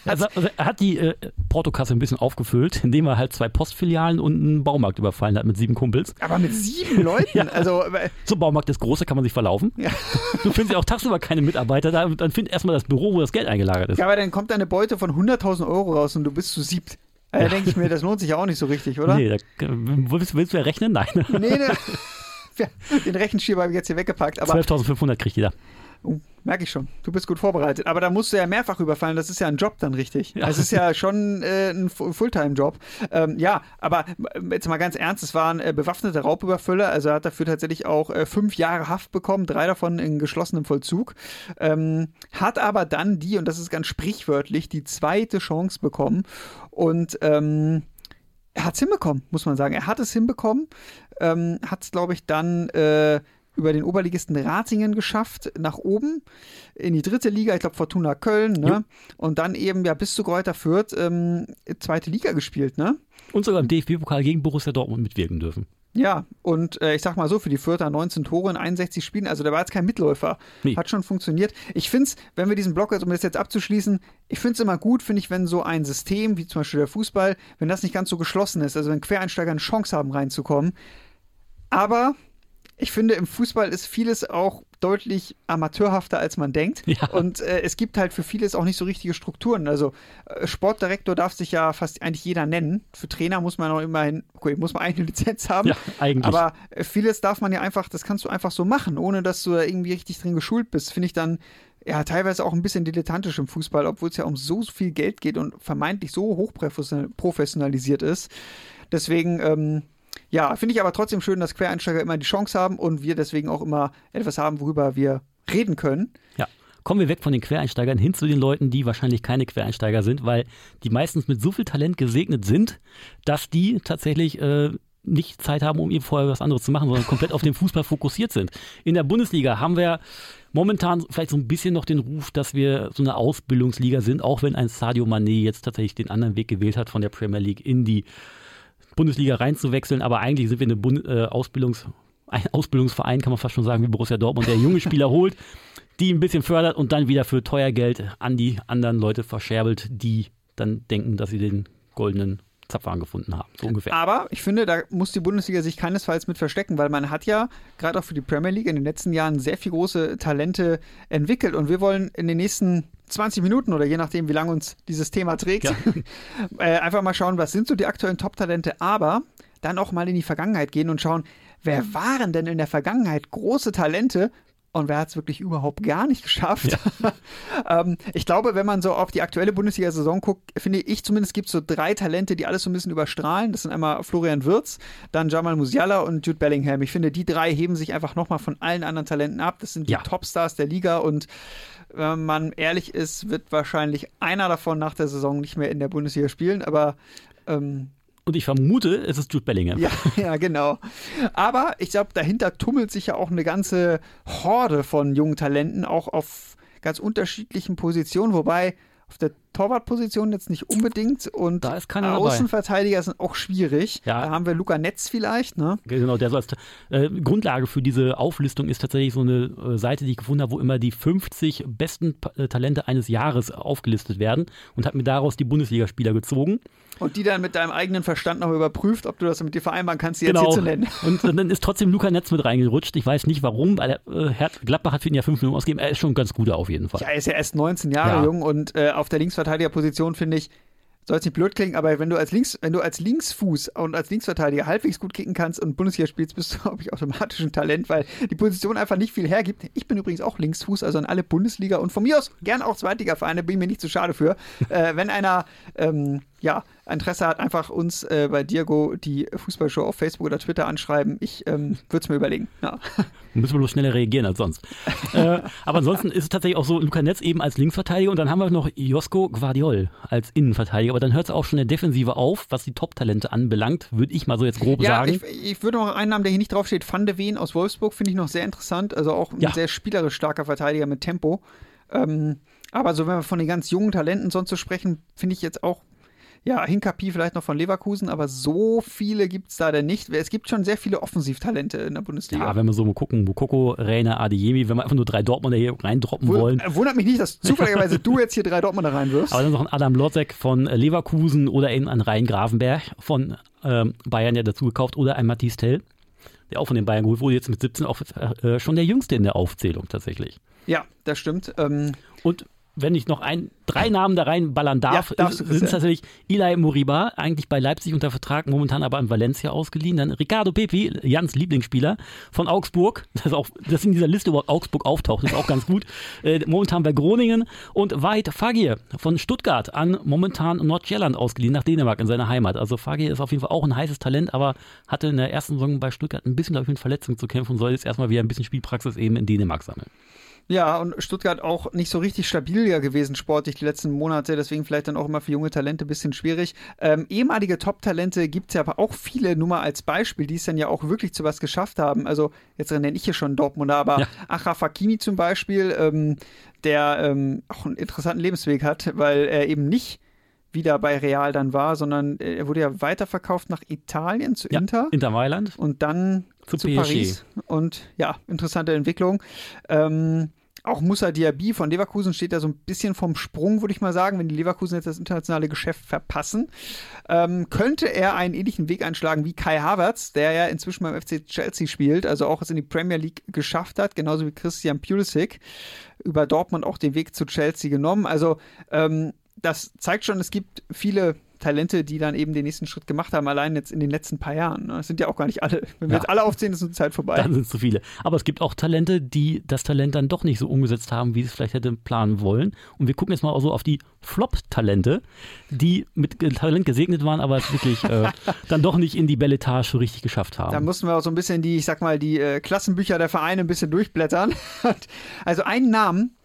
also, (laughs) also, er hat die äh, Portokasse ein bisschen aufgefüllt, indem er halt zwei Postfilialen und einen Baumarkt überfallen hat mit sieben Kumpels. Aber mit sieben (laughs) Leuten? ja. Also, äh, so ein Baumarkt ist groß, da kann man sich verlaufen. Ja. Du findest ja auch tagsüber keine Mitarbeiter, da, dann find erstmal das Büro, wo das Geld eingelagert ist. Ja, aber dann kommt eine Beute von 100.000 Euro raus und du bist zu siebt. Da ja. denke ich mir, das lohnt sich ja auch nicht so richtig, oder? Nee, da, willst, willst du ja rechnen? Nein. Nee, nee. (laughs) Den Rechenschieber habe ich jetzt hier weggepackt. 12.500 kriegt jeder. Oh, merke ich schon. Du bist gut vorbereitet. Aber da musst du ja mehrfach überfallen. Das ist ja ein Job dann richtig. Ja. Das ist ja schon äh, ein Fulltime-Job. Ähm, ja, aber äh, jetzt mal ganz ernst, es waren äh, bewaffnete Raubüberfüller. Also er hat dafür tatsächlich auch äh, fünf Jahre Haft bekommen, drei davon in geschlossenem Vollzug. Ähm, hat aber dann die, und das ist ganz sprichwörtlich, die zweite Chance bekommen. Und ähm, er hat es hinbekommen, muss man sagen. Er hat es hinbekommen. Ähm, hat es, glaube ich, dann äh, über den Oberligisten Ratingen geschafft, nach oben in die dritte Liga, ich glaube Fortuna Köln, ne? Und dann eben ja bis zu Kräuter Fürth ähm, zweite Liga gespielt, ne? Und sogar im DFB-Pokal gegen Borussia Dortmund mitwirken dürfen. Ja, und äh, ich sag mal so, für die Fürther 19 Tore in 61 Spielen, also der war jetzt kein Mitläufer. Nee. Hat schon funktioniert. Ich finde es, wenn wir diesen Block jetzt, um das jetzt abzuschließen, ich finde es immer gut, finde ich, wenn so ein System, wie zum Beispiel der Fußball, wenn das nicht ganz so geschlossen ist, also wenn Quereinsteiger eine Chance haben reinzukommen. Aber ich finde, im Fußball ist vieles auch deutlich amateurhafter, als man denkt. Ja. Und äh, es gibt halt für vieles auch nicht so richtige Strukturen. Also äh, Sportdirektor darf sich ja fast eigentlich jeder nennen. Für Trainer muss man auch immerhin, okay, muss man (laughs) eine Lizenz haben. Ja, eigentlich. Aber äh, vieles darf man ja einfach, das kannst du einfach so machen, ohne dass du da irgendwie richtig drin geschult bist. Finde ich dann ja teilweise auch ein bisschen dilettantisch im Fußball, obwohl es ja um so viel Geld geht und vermeintlich so hochprofessionalisiert ist. Deswegen, ähm, ja, finde ich aber trotzdem schön, dass Quereinsteiger immer die Chance haben und wir deswegen auch immer etwas haben, worüber wir reden können. Ja. Kommen wir weg von den Quereinsteigern hin zu den Leuten, die wahrscheinlich keine Quereinsteiger sind, weil die meistens mit so viel Talent gesegnet sind, dass die tatsächlich äh, nicht Zeit haben, um ihr vorher was anderes zu machen, sondern komplett auf den Fußball fokussiert sind. In der Bundesliga haben wir momentan vielleicht so ein bisschen noch den Ruf, dass wir so eine Ausbildungsliga sind, auch wenn ein Sadio Mané jetzt tatsächlich den anderen Weg gewählt hat von der Premier League in die Bundesliga reinzuwechseln, aber eigentlich sind wir eine Bund äh, Ausbildungs ein Ausbildungsverein, kann man fast schon sagen, wie Borussia Dortmund, der junge Spieler holt, die ein bisschen fördert und dann wieder für teuer Geld an die anderen Leute verscherbelt, die dann denken, dass sie den goldenen Zapfhahn gefunden haben, so ungefähr. Aber ich finde, da muss die Bundesliga sich keinesfalls mit verstecken, weil man hat ja gerade auch für die Premier League in den letzten Jahren sehr viel große Talente entwickelt und wir wollen in den nächsten 20 Minuten oder je nachdem, wie lange uns dieses Thema trägt, ja. (laughs) äh, einfach mal schauen, was sind so die aktuellen Top-Talente, aber dann auch mal in die Vergangenheit gehen und schauen, wer waren denn in der Vergangenheit große Talente und wer hat es wirklich überhaupt gar nicht geschafft? Ja. (laughs) ähm, ich glaube, wenn man so auf die aktuelle Bundesliga-Saison guckt, finde ich zumindest gibt es so drei Talente, die alles so ein bisschen überstrahlen. Das sind einmal Florian Wirz, dann Jamal Musiala und Jude Bellingham. Ich finde, die drei heben sich einfach nochmal von allen anderen Talenten ab. Das sind die ja. Topstars der Liga und wenn man ehrlich ist, wird wahrscheinlich einer davon nach der Saison nicht mehr in der Bundesliga spielen, aber ähm, und ich vermute, es ist Jude Bellingham. Ja, (laughs) ja genau. Aber ich glaube, dahinter tummelt sich ja auch eine ganze Horde von jungen Talenten, auch auf ganz unterschiedlichen Positionen, wobei auf der Torwartposition jetzt nicht unbedingt und da Außenverteidiger dabei. sind auch schwierig. Ja. Da haben wir Luca Netz vielleicht, ne? Genau, der so als äh, Grundlage für diese Auflistung ist tatsächlich so eine äh, Seite, die ich gefunden habe, wo immer die 50 besten äh, Talente eines Jahres aufgelistet werden und hat mir daraus die Bundesligaspieler gezogen. Und die dann mit deinem eigenen Verstand noch überprüft, ob du das mit dir vereinbaren kannst, die genau. jetzt hier zu nennen. (laughs) Und, und dann ist trotzdem Luca Netz mit reingerutscht. Ich weiß nicht warum, weil äh, Gladbach hat für ihn ja 5 Minuten ausgegeben. Er ist schon ein ganz guter auf jeden Fall. Ja, er ist ja erst 19 Jahre ja. jung und äh, auf der Linksverteidigerposition finde ich, soll es nicht blöd klingen, aber wenn du als Links, wenn du als Linksfuß und als Linksverteidiger halbwegs gut kicken kannst und Bundesliga spielst, bist du, (laughs) glaube ich, automatisch ein Talent, weil die Position einfach nicht viel hergibt. Ich bin übrigens auch Linksfuß, also an alle Bundesliga und von mir aus gern auch Zweitliga-Vereine, bin mir nicht zu schade für. äh, wenn einer ähm, ja, Interesse hat, einfach uns äh, bei Diego die Fußballshow auf Facebook oder Twitter anschreiben. Ich ähm, würde es mir überlegen. Ja. (laughs) Müssen wir bloß schneller reagieren als sonst. (laughs) äh, aber ansonsten ist es tatsächlich auch so, Luca Netz eben als Linksverteidiger und dann haben wir noch Josko Guardiol als Innenverteidiger. Aber dann hört es auch schon in der Defensive auf, was die Top-Talente anbelangt, würde ich mal so jetzt grob ja, sagen. Ich, ich würde noch einen Namen, der hier nicht draufsteht, Van de Ven aus Wolfsburg, finde ich noch sehr interessant. Also auch ein ja. sehr spielerisch starker Verteidiger mit Tempo. Ähm, aber so, wenn wir von den ganz jungen Talenten sonst so sprechen, finde ich jetzt auch ja, Hinkapi vielleicht noch von Leverkusen, aber so viele gibt es da denn nicht. Es gibt schon sehr viele Offensivtalente in der Bundesliga. Ja, wenn wir so mal gucken, Mukoko, Reina, Adeyemi, wenn wir einfach nur drei Dortmunder hier reindroppen Wo, wollen. Äh, wundert mich nicht, dass zufälligerweise du jetzt hier drei Dortmunder reinwirfst. (laughs) Aber dann noch ein Adam Lotzek von Leverkusen oder eben ein Rhein Grafenberg von ähm, Bayern ja dazu gekauft oder ein Matthias Tell, der auch von den Bayern geholt wurde, jetzt mit 17 auch äh, schon der Jüngste in der Aufzählung tatsächlich. Ja, das stimmt. Ähm, und wenn ich noch ein, drei Namen da reinballern darf, ja, sind es tatsächlich Eli Moriba, eigentlich bei Leipzig unter Vertrag, momentan aber in Valencia ausgeliehen. Dann Ricardo Pepi, Jans Lieblingsspieler von Augsburg, das, auch, das in dieser Liste überhaupt Augsburg auftaucht, ist auch ganz gut. (laughs) Äh, momentan bei Groningen. Und Veit Fagir von Stuttgart an momentan Nordjylland ausgeliehen, nach Dänemark in seine Heimat. Also Fagir ist auf jeden Fall auch ein heißes Talent, aber hatte in der ersten Saison bei Stuttgart ein bisschen, glaube ich, mit Verletzungen zu kämpfen und soll jetzt erstmal wieder ein bisschen Spielpraxis eben in Dänemark sammeln. Ja, und Stuttgart auch nicht so richtig stabil ja gewesen sportlich die letzten Monate, deswegen vielleicht dann auch immer für junge Talente ein bisschen schwierig. Ähm, ehemalige Top-Talente gibt es ja aber auch viele, nur mal als Beispiel, die es dann ja auch wirklich zu was geschafft haben. Also jetzt nenne ich hier schon Dortmunder, aber ja. Achraf Hakimi zum Beispiel, ähm, der ähm, auch einen interessanten Lebensweg hat, weil er eben nicht wieder bei Real dann war, sondern er wurde ja weiterverkauft nach Italien zu Inter. Ja, Inter Mailand. Und dann zu, zu Paris. Und ja, interessante Entwicklung. Ähm, auch Musa Diaby von Leverkusen steht da so ein bisschen vom Sprung, würde ich mal sagen, wenn die Leverkusen jetzt das internationale Geschäft verpassen. Ähm, könnte er einen ähnlichen Weg einschlagen wie Kai Havertz, der ja inzwischen beim FC Chelsea spielt, also auch es in die Premier League geschafft hat, genauso wie Christian Pulisic über Dortmund auch den Weg zu Chelsea genommen. Also ähm, das zeigt schon, es gibt viele Talente, die dann eben den nächsten Schritt gemacht haben, allein jetzt in den letzten paar Jahren. Ne? Das sind ja auch gar nicht alle. Wenn wir ja. jetzt alle aufzählen, ist unsere Zeit vorbei. Dann sind es zu viele. Aber es gibt auch Talente, die das Talent dann doch nicht so umgesetzt haben, wie sie es vielleicht hätte planen wollen. Und wir gucken jetzt mal so auf die Flop-Talente, die mit Talent gesegnet waren, aber es wirklich äh, (laughs) dann doch nicht in die Belletage so richtig geschafft haben. Da mussten wir auch so ein bisschen die, ich sag mal, die äh, Klassenbücher der Vereine ein bisschen durchblättern. (laughs) also einen Namen,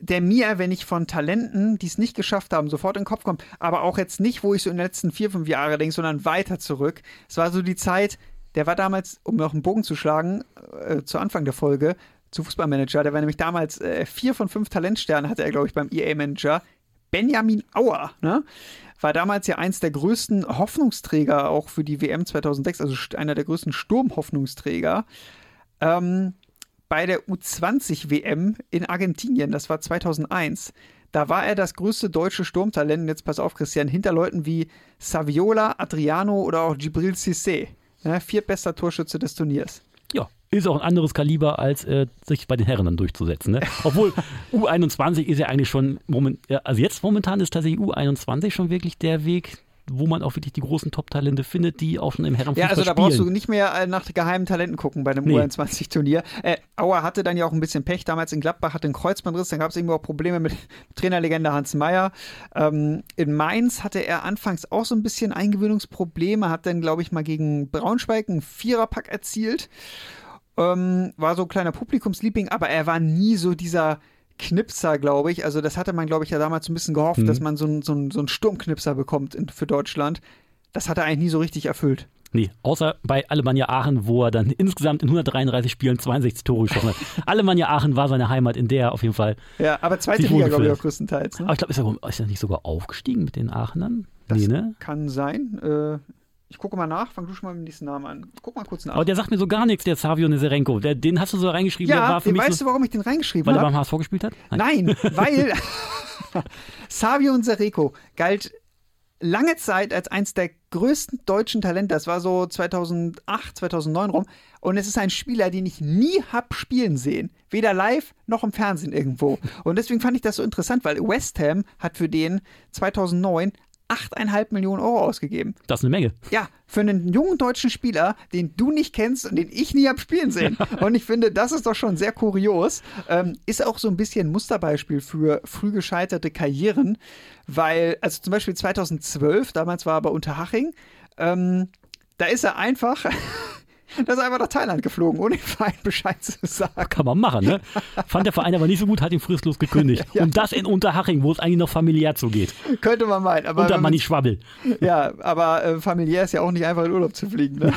der mir, wenn ich von Talenten, die es nicht geschafft haben, sofort in den Kopf kommt, aber auch jetzt nicht, wo ich so in den letzten vier, fünf Jahre denke, sondern weiter zurück. Es war so die Zeit, der war damals, um noch einen Bogen zu schlagen, äh, zu Anfang der Folge, zu Fußballmanager, der war nämlich damals äh, vier von fünf Talentsternen, hatte er, glaube ich, beim EA-Manager. Benjamin Auer, ne? War damals ja eins der größten Hoffnungsträger auch für die WM 2006, also einer der größten Sturmhoffnungsträger. Ähm, bei der U20-WM in Argentinien, das war 2001. Da war er das größte deutsche Sturmtalent. Jetzt pass auf, Christian, hinter Leuten wie Saviola, Adriano oder auch Gibril Cissé. Ja, viertbester Torschütze des Turniers. Ja, ist auch ein anderes Kaliber, als äh, sich bei den Herren dann durchzusetzen. Ne? Obwohl (laughs) U21 ist ja eigentlich schon, moment, also jetzt momentan ist tatsächlich U21 schon wirklich der Weg, wo man auch wirklich die großen Top-Talente findet, die auch schon im Herrenfußball Ja, also da spielen. brauchst du nicht mehr äh, nach geheimen Talenten gucken bei einem Nee. U21-Turnier. Äh, Auer hatte dann ja auch ein bisschen Pech. Damals in Gladbach hatte einen Kreuzbandriss, dann gab es irgendwo auch Probleme mit (laughs) Trainerlegende Hans Meyer. Ähm, in Mainz hatte er anfangs auch so ein bisschen Eingewöhnungsprobleme, hat dann, glaube ich, mal gegen Braunschweig einen Viererpack erzielt. Ähm, war so ein kleiner Publikumsliebling, aber er war nie so dieser Knipser, glaube ich. Also das hatte man, glaube ich, ja damals so ein bisschen gehofft, Mhm. dass man so einen so so einen Sturmknipser bekommt in, für Deutschland. Das hat er eigentlich nie so richtig erfüllt. Nee, außer bei Alemannia Aachen, wo er dann insgesamt in 133 Spielen 62 Tore geschossen hat. (laughs) Alemannia Aachen war seine Heimat, in der er auf jeden Fall. Ja, aber zweite Liga, glaube ich, auch größtenteils. Ne? Aber ich glaube, ist, er- ist er nicht sogar aufgestiegen mit den Aachenern? Das nee, ne? kann sein. Äh, ich gucke mal nach, fang du schon mal mit dem nächsten Namen an. Guck mal kurz nach. Aber der sagt mir so gar nichts, der Savio Neserenko. Der, den hast du so reingeschrieben, der ja, war für den mich weißt so, du, warum ich den reingeschrieben weil er habe? beim HSV gespielt hat? Nein, (laughs) weil (laughs) Savio und Sereko galt lange Zeit als eins der größten deutschen Talente. Das war so 2008, 2009 rum. Und es ist ein Spieler, den ich nie hab spielen sehen. Weder live noch im Fernsehen irgendwo. Und deswegen fand ich das so interessant, weil West Ham hat für den 2009 8,5 Millionen Euro ausgegeben. Das ist eine Menge. Ja, für einen jungen deutschen Spieler, den du nicht kennst und den ich nie hab spielen sehen. Und ich finde, das ist doch schon sehr kurios. Ähm, ist auch so ein bisschen ein Musterbeispiel für früh gescheiterte Karrieren, weil, also zum Beispiel 2012, damals war er bei Unterhaching, ähm, da ist er einfach, da ist er einfach nach Thailand geflogen, ohne dem (laughs) Verein Bescheid zu sagen. Kann man machen, ne? Fand der Verein aber nicht so gut, hat ihn fristlos gekündigt. (laughs) Ja. Und das in Unterhaching, wo es eigentlich noch familiär zugeht. Könnte man meinen. Aber wenn Manni man- Schwabbel. ja, aber äh, familiär ist ja auch nicht einfach in Urlaub zu fliegen. Ne?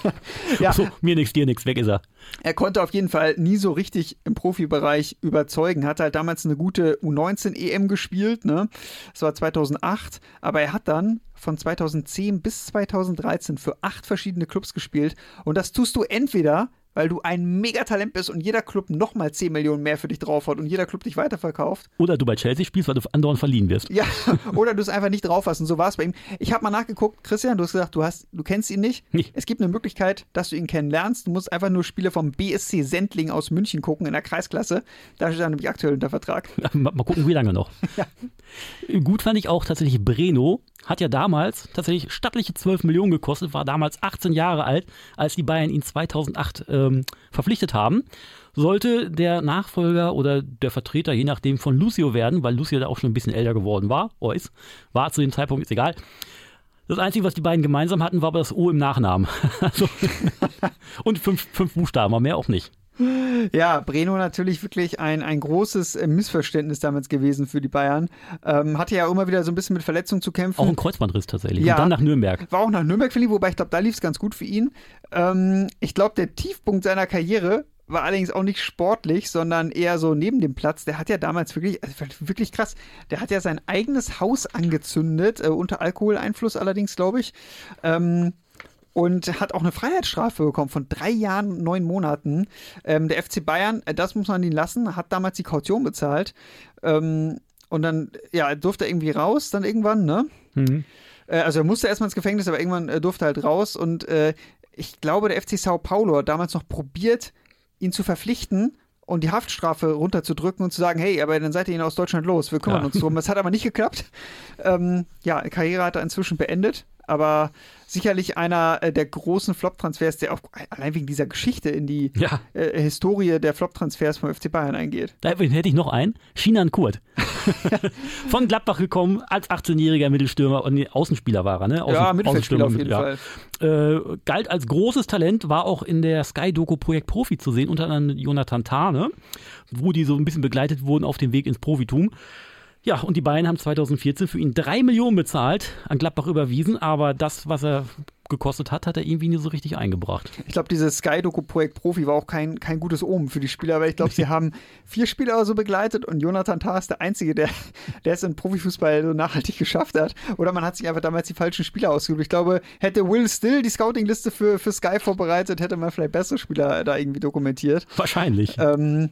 (laughs) ja, So, mir nix, dir nix, weg ist er. Er konnte auf jeden Fall nie so richtig im Profibereich überzeugen. Hatte halt damals eine gute U19-EM gespielt, ne? Das war 2008. Aber er hat dann von 2010 bis 2013 für acht verschiedene Clubs gespielt. Und das tust du entweder, weil du ein Megatalent bist und jeder Club nochmal 10 Millionen mehr für dich drauf hat und jeder Club dich weiterverkauft. Oder du bei Chelsea spielst, weil du andauernd verliehen wirst. Ja, (laughs) oder du es einfach nicht drauf hast. Und so war es bei ihm. Ich habe mal nachgeguckt, Christian, du hast gesagt, du, hast, du kennst ihn nicht. Nee. Es gibt eine Möglichkeit, dass du ihn kennenlernst. Du musst einfach nur Spiele vom BSC Sendling aus München gucken in der Kreisklasse. Da steht er nämlich aktuell unter Vertrag. (laughs) Mal, mal gucken, wie lange noch. (laughs) Ja. Gut fand ich auch tatsächlich Breno. Hat ja damals tatsächlich stattliche 12 Millionen gekostet, war damals 18 Jahre alt, als die Bayern ihn 2008 ähm, verpflichtet haben. Sollte der Nachfolger oder der Vertreter, je nachdem, von Lucio werden, weil Lucio da auch schon ein bisschen älter geworden war, oder ist, war zu dem Zeitpunkt, ist egal. Das Einzige, was die beiden gemeinsam hatten, war aber das O im Nachnamen. (laughs) Also, (laughs) und fünf, fünf Buchstaben, aber mehr auch nicht. Ja, Breno natürlich wirklich ein, ein großes äh, Missverständnis damals gewesen für die Bayern. Ähm, hatte ja immer wieder so ein bisschen mit Verletzungen zu kämpfen. Auch ein Kreuzbandriss tatsächlich. Ja. Und dann nach Nürnberg. War auch nach Nürnberg verliehen, wobei ich glaube, da lief es ganz gut für ihn. Ähm, ich glaube, der Tiefpunkt seiner Karriere war allerdings auch nicht sportlich, sondern eher so neben dem Platz. Der hat ja damals wirklich, also wirklich krass, der hat ja sein eigenes Haus angezündet, äh, unter Alkoholeinfluss allerdings, glaube ich. Ähm, und hat auch eine Freiheitsstrafe bekommen von drei Jahren und neun Monaten. Ähm, der FC Bayern, äh, das muss man ihn lassen, hat damals die Kaution bezahlt. Ähm, und dann, ja, durfte er irgendwie raus, dann irgendwann, ne? Mhm. Äh, also er musste erstmal ins Gefängnis, aber irgendwann äh, durfte er halt raus. Und äh, ich glaube, der FC Sao Paulo hat damals noch probiert, ihn zu verpflichten und die Haftstrafe runterzudrücken und zu sagen, hey, aber dann seid ihr ihn aus Deutschland los, wir kümmern Ja. uns drum. Das hat aber nicht geklappt. Ähm, ja, Karriere hat er inzwischen beendet, aber sicherlich einer äh, der großen Flop-Transfers, der auch allein wegen dieser Geschichte in die Ja, äh, Historie der Flop-Transfers vom FC Bayern eingeht. Da hätte ich noch einen. Shinan Kurt. (laughs) Von Gladbach gekommen, als 18-jähriger Mittelstürmer und nee, Außenspieler war er, ne? Außen, ja, Mittelfeldspieler auf jeden ja. Fall. Äh, galt als großes Talent, war auch in der Sky-Doku Projekt Profi zu sehen, unter anderem Jonathan Tane, wo die so ein bisschen begleitet wurden auf dem Weg ins Profitum. Ja, und die Bayern haben 2014 für ihn drei Millionen bezahlt, an Gladbach überwiesen, aber das, was er gekostet hat, hat er irgendwie nie so richtig eingebracht. Ich glaube, dieses Sky-Doku-Projekt Profi war auch kein, kein gutes Omen für die Spieler, weil ich glaube, sie (laughs) haben vier Spieler oder so begleitet und Jonathan Tah ist der Einzige, der, der es im Profifußball so nachhaltig geschafft hat. Oder man hat sich einfach damals die falschen Spieler ausgesucht. Ich glaube, hätte Will Still die Scouting-Liste für, für Sky vorbereitet, hätte man vielleicht bessere Spieler da irgendwie dokumentiert. Wahrscheinlich. Ähm,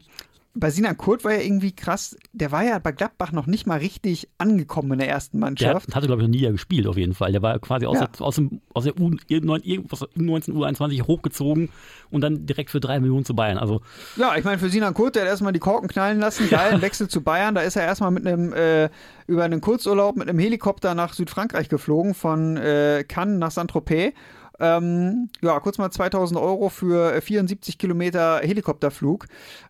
bei Sinan Kurt war ja irgendwie krass, der war ja bei Gladbach noch nicht mal richtig angekommen in der ersten Der Mannschaft. hat, hatte, glaube ich, noch nie gespielt, auf jeden Fall. Der war quasi aus, Ja. der, aus, dem, aus der U, irgendwas, U19, U21 hochgezogen und dann direkt für drei Millionen zu Bayern. Also, Ja, ich meine, für Sinan Kurt, der hat erstmal die Korken knallen lassen, geilen Wechsel zu Bayern. Da ist er erstmal mit einem, äh, über einen Kurzurlaub mit einem Helikopter nach Südfrankreich geflogen, von äh, Cannes nach Saint-Tropez. Ähm, ja, kurz mal 2000 Euro für äh, 74 Kilometer Helikopterflug.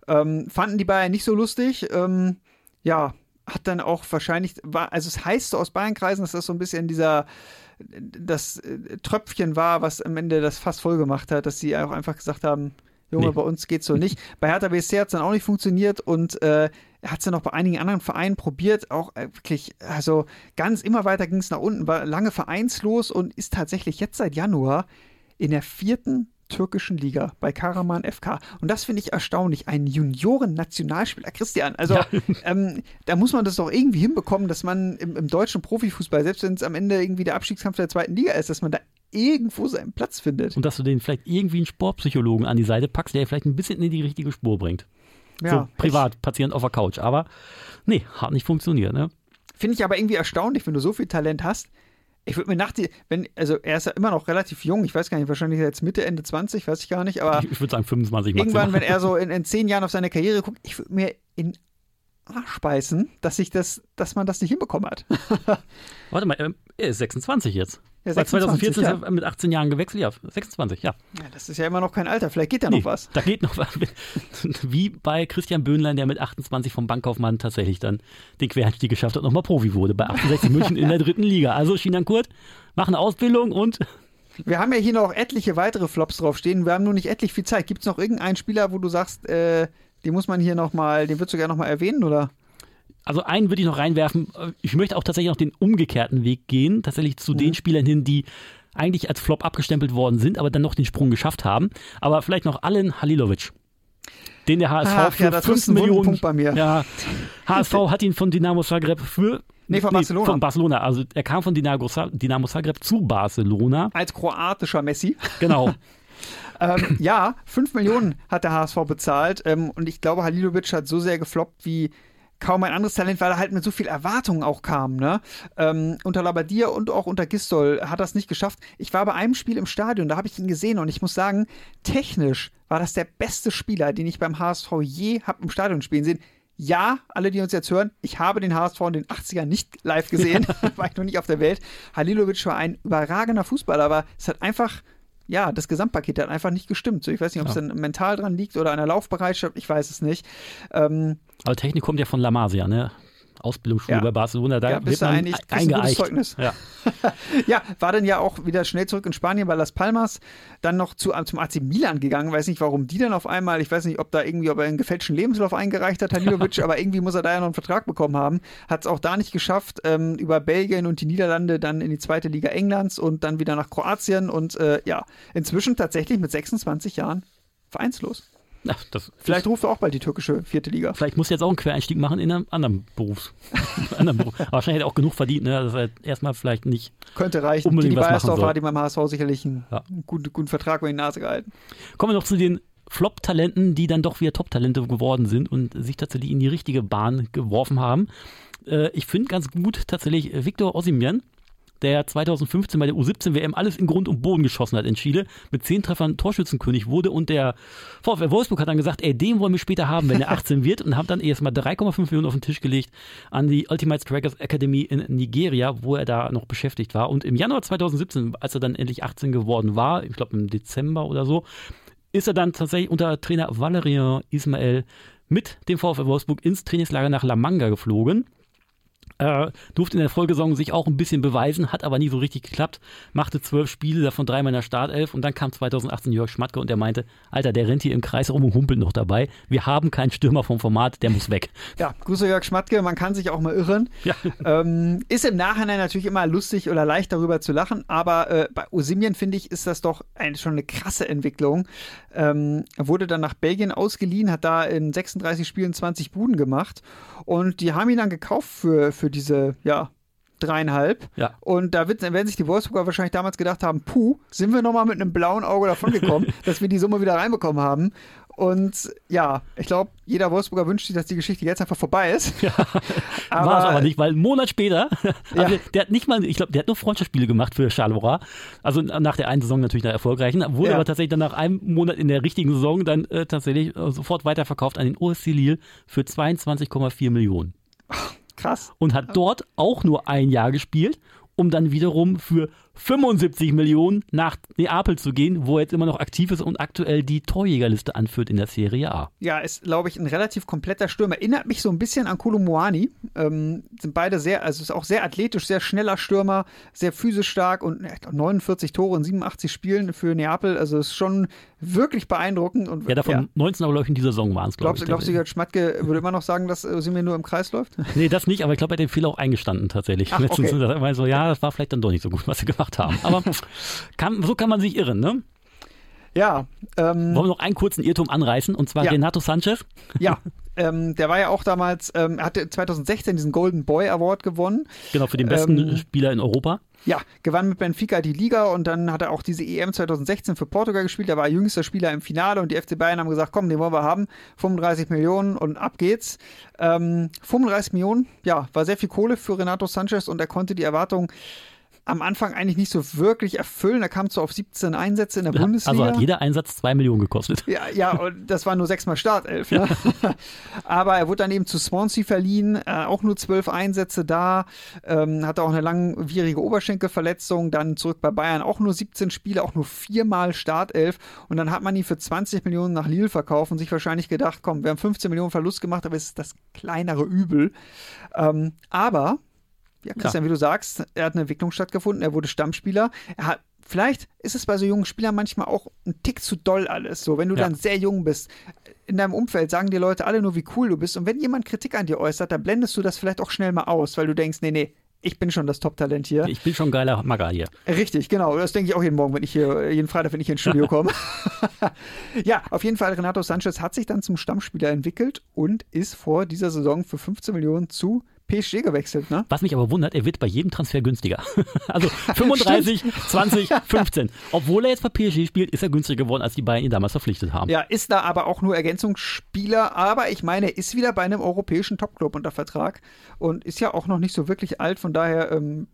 Ähm, fanden die Bayern nicht so lustig. Ähm, ja, hat dann auch wahrscheinlich, war, also es heißt so aus Bayernkreisen, dass das so ein bisschen dieser, das äh, Tröpfchen war, was am Ende das fast voll gemacht hat, dass sie auch einfach gesagt haben, Junge, Nee. bei uns geht's so nicht. Bei Hertha BSC hat es dann auch nicht funktioniert und äh, er hat es dann auch bei einigen anderen Vereinen probiert, auch äh, wirklich, also ganz immer weiter ging es nach unten, war lange vereinslos und ist tatsächlich jetzt seit Januar in der vierten türkischen Liga bei Karaman FK. Und das finde ich erstaunlich. Ein Junioren-Nationalspieler. Christian, also Ja. ähm, da muss man das doch irgendwie hinbekommen, dass man im, im deutschen Profifußball, selbst wenn es am Ende irgendwie der Abstiegskampf der zweiten Liga ist, dass man da irgendwo seinen Platz findet. und dass du den vielleicht irgendwie einen Sportpsychologen an die Seite packst, der vielleicht ein bisschen in die richtige Spur bringt. So privat, Patient auf der Couch. Aber nee, hat nicht funktioniert. Ne? Finde ich aber irgendwie erstaunlich, wenn du so viel Talent hast. Ich würde mir nach die, wenn, also er ist ja immer noch relativ jung, ich weiß gar nicht, wahrscheinlich jetzt Mitte, Ende 20, weiß ich gar nicht, aber Ich, ich würde sagen 25 maximal. irgendwann, wenn er so (laughs) in, in zehn Jahren auf seine Karriere guckt, ich würde mir in Arsch beißen, dass ich das, dass man das nicht hinbekommen hat. (laughs) Warte mal, ähm, er ist 26 jetzt. Ja, Seit 2014 ja. ist er mit 18 Jahren gewechselt. Ja, 26, ja. Ja, das ist ja immer noch kein Alter, vielleicht geht da Nee, noch was. Da geht noch was. (laughs) Wie bei Christian Böhnlein, der mit 28 vom Bankkaufmann tatsächlich dann den Quereinstieg geschafft hat und nochmal Profi wurde bei 68 (laughs) München in der dritten Liga. Also Shinan Kurt, mach eine Ausbildung und Wir haben ja hier noch etliche weitere Flops draufstehen, wir haben nur nicht etlich viel Zeit. Gibt es noch irgendeinen Spieler, wo du sagst, äh, den muss man hier nochmal, den würdest du gerne nochmal erwähnen, oder? Also einen würde ich noch reinwerfen. Ich möchte auch tatsächlich noch den umgekehrten Weg gehen, tatsächlich zu Mhm. den Spielern hin, die eigentlich als Flop abgestempelt worden sind, aber dann noch den Sprung geschafft haben. Aber vielleicht noch Allen Halilovic. Den der HSV Ach für ja, das 5 ist ein Millionen. Punkt bei mir. Ja, HSV (laughs) hat ihn von Dynamo Zagreb für. Nee, von Barcelona. Von Barcelona. Also er kam von Dynamo Zagreb zu Barcelona. Als kroatischer Messi. Genau. (laughs) ähm, ja, 5 Millionen hat der HSV bezahlt ähm, und ich glaube, Halilovic hat so sehr gefloppt wie kaum ein anderes Talent, weil er halt mit so viel Erwartung auch kam. Ne? Ähm, unter Labadia und auch unter Gistol hat es nicht geschafft. Ich war bei einem Spiel im Stadion, da habe ich ihn gesehen und ich muss sagen, technisch war das der beste Spieler, den ich beim HSV je habe im Stadion spielen sehen. Ja, alle, die uns jetzt hören, ich habe den HSV in den 80ern nicht live gesehen, (laughs) war ich noch nicht auf der Welt. Halilovic war ein überragender Fußballer, aber es hat einfach ja, das Gesamtpaket hat einfach nicht gestimmt. So, ich weiß nicht, ob es Ja. dann mental dran liegt oder an der Laufbereitschaft, ich weiß es nicht. Ähm, Aber Technik kommt ja von La Masia, ne? Ausbildungsschule Ja. bei Barcelona, da Ja, wird bist du man eigentlich- eingeeicht. Zeugnis. Ja. (laughs) ja, war dann ja auch wieder schnell zurück in Spanien bei Las Palmas, dann noch zu, zum AC Milan gegangen. Weiß nicht, warum die dann auf einmal, ich weiß nicht, ob da irgendwie, ob er einen gefälschten Lebenslauf eingereicht hat, Halilovic, (laughs) aber irgendwie muss er da ja noch einen Vertrag bekommen haben. Hat es auch da nicht geschafft, ähm, über Belgien und die Niederlande dann in die zweite Liga Englands und dann wieder nach Kroatien und äh, ja, inzwischen tatsächlich mit 26 Jahren vereinslos. Das Vielleicht ruft er auch bald die türkische vierte Liga. Vielleicht muss er jetzt auch einen Quereinstieg machen in einem anderen Berufs. (laughs) anderen Beruf. Aber wahrscheinlich hat er auch genug verdient, ne? dass er erstmal vielleicht nicht. Könnte reichen. Unbedingt Beiersdorfer soll. hat ihm beim HSV sicherlich einen Ja. guten, guten Vertrag über die Nase gehalten. Kommen wir noch zu den Flop-Talenten, die dann doch wieder Top-Talente geworden sind und sich tatsächlich in die richtige Bahn geworfen haben. Äh, ich finde ganz gut tatsächlich Viktor Osimhen, der 2015 bei der U17 WM alles in Grund und Boden geschossen hat in Chile, mit zehn Treffern Torschützenkönig wurde und der VfL Wolfsburg hat dann gesagt, ey, den wollen wir später haben, wenn er (laughs) 18 wird und haben dann erstmal 3,5 Millionen auf den Tisch gelegt an die Ultimate Strikers Academy in Nigeria, wo er da noch beschäftigt war. Und im Januar 2017, als er dann endlich 18 geworden war, ich glaube im Dezember oder so, ist er dann tatsächlich unter Trainer Valerian Ismael mit dem VfL Wolfsburg ins Trainingslager nach La Manga geflogen. Äh, durfte in der Folgesaison sich auch ein bisschen beweisen, hat aber nie so richtig geklappt. Machte zwölf Spiele, davon dreimal in der Startelf und dann kam 2018 Jörg Schmatke und der meinte, Alter, der rennt hier im Kreis rum und humpelt noch dabei. Wir haben keinen Stürmer vom Format, der muss weg. Ja, Grüße Jörg Schmatke, man kann sich auch mal irren. Ja. Ähm, ist im Nachhinein natürlich immer lustig oder leicht darüber zu lachen, aber äh, bei Osimhen finde ich, ist das doch eine, schon eine krasse Entwicklung. Ähm, er wurde dann nach Belgien ausgeliehen, hat da in 36 Spielen 20 Buden gemacht und die haben ihn dann gekauft für, für diese, ja, dreieinhalb. Ja. Und da wird, werden sich die Wolfsburger wahrscheinlich damals gedacht haben, puh, sind wir nochmal mit einem blauen Auge davongekommen, (laughs) dass wir die Summe wieder reinbekommen haben. Und ja, ich glaube, jeder Wolfsburger wünscht sich, dass die Geschichte jetzt einfach vorbei ist. (laughs) Ja, aber, (laughs) war es aber nicht, weil einen Monat später, also ja. der hat nicht mal, ich glaube, der hat nur Freundschaftsspiele gemacht für Charleroi. Also nach der einen Saison natürlich der erfolgreichen, wurde ja. aber tatsächlich dann nach einem Monat in der richtigen Saison dann äh, tatsächlich äh, sofort weiterverkauft an den OSC Lille für 22,4 Millionen. Krass. Und hat dort auch nur ein Jahr gespielt, um dann wiederum für 75 Millionen nach Neapel zu gehen, wo er jetzt immer noch aktiv ist und aktuell die Torjägerliste anführt in der Serie A. Ja, ist, glaube ich, ein relativ kompletter Stürmer. Erinnert mich so ein bisschen an Kolomoani. Ähm, sind beide sehr, also ist auch sehr athletisch, sehr schneller Stürmer, sehr physisch stark und 49 Tore in 87 Spielen für Neapel. Also ist schon wirklich beeindruckend. Und, ja, davon ja. 19 aber, glaube ich, in dieser Saison waren es, glaube ich. Glaubst du, Gerd Schmatke würde immer noch sagen, dass äh, sie mir nur im Kreis läuft? Nee, das nicht, aber ich glaube, er hat den Fehler auch eingestanden tatsächlich. Ach, okay. Letztens, so, ja, das war vielleicht dann doch nicht so gut, was sie gemacht gemacht haben. Aber kann, so kann man sich irren, ne? Ja. Ähm, Wollen wir noch einen kurzen Irrtum anreißen, und zwar ja. Renato Sanchez? Ja, (laughs) ähm, der war ja auch damals, ähm, er hatte 2016 diesen Golden Boy Award gewonnen. Genau, für den besten ähm, Spieler in Europa. Ja, gewann mit Benfica die Liga und dann hat er auch diese EM 2016 für Portugal gespielt. Er war jüngster Spieler im Finale und die FC Bayern haben gesagt, komm, den wollen wir haben. 35 Millionen und ab geht's. Ähm, 35 Millionen, ja, war sehr viel Kohle für Renato Sanchez und er konnte die Erwartungen am Anfang eigentlich nicht so wirklich erfüllen. Er kam so auf 17 Einsätze in der ja, Bundesliga. Also hat jeder Einsatz zwei Millionen gekostet. Ja, ja (laughs) und das war nur sechsmal Startelf. Ne? (laughs) Aber er wurde dann eben zu Swansea verliehen, äh, auch nur zwölf Einsätze da, ähm, hatte auch eine langwierige Oberschenkelverletzung, dann zurück bei Bayern auch nur 17 Spiele, auch nur viermal Startelf. Und dann hat man ihn für 20 Millionen nach Lille verkauft und sich wahrscheinlich gedacht, komm, wir haben 15 Millionen Verlust gemacht, aber es ist das kleinere Übel. Ähm, aber ja, Christian, ja. wie du sagst, er hat eine Entwicklung stattgefunden, er wurde Stammspieler. Er hat, vielleicht ist es bei so jungen Spielern manchmal auch ein Tick zu doll alles. So, wenn du ja. dann sehr jung bist, in deinem Umfeld sagen dir Leute alle nur, wie cool du bist. Und wenn jemand Kritik an dir äußert, dann blendest du das vielleicht auch schnell mal aus, weil du denkst, nee, nee, ich bin schon das Top-Talent hier. Ich bin schon geiler Maga hier. Richtig, genau. Das denke ich auch jeden Morgen, wenn ich hier, jeden Freitag, wenn ich hier ins Studio (laughs) komme. ja, auf jeden Fall, Renato Sanchez hat sich dann zum Stammspieler entwickelt und ist vor dieser Saison für 15 Millionen zu PSG gewechselt, ne? Was mich aber wundert, er wird bei jedem Transfer günstiger. (laughs) also 35, 20, 15. Obwohl er jetzt bei PSG spielt, ist er günstiger geworden, als die beiden ihn damals verpflichtet haben. Ja, ist da aber auch nur Ergänzungsspieler. Aber ich meine, er ist wieder bei einem europäischen Topclub unter Vertrag und ist ja auch noch nicht so wirklich alt. Von daher, ähm,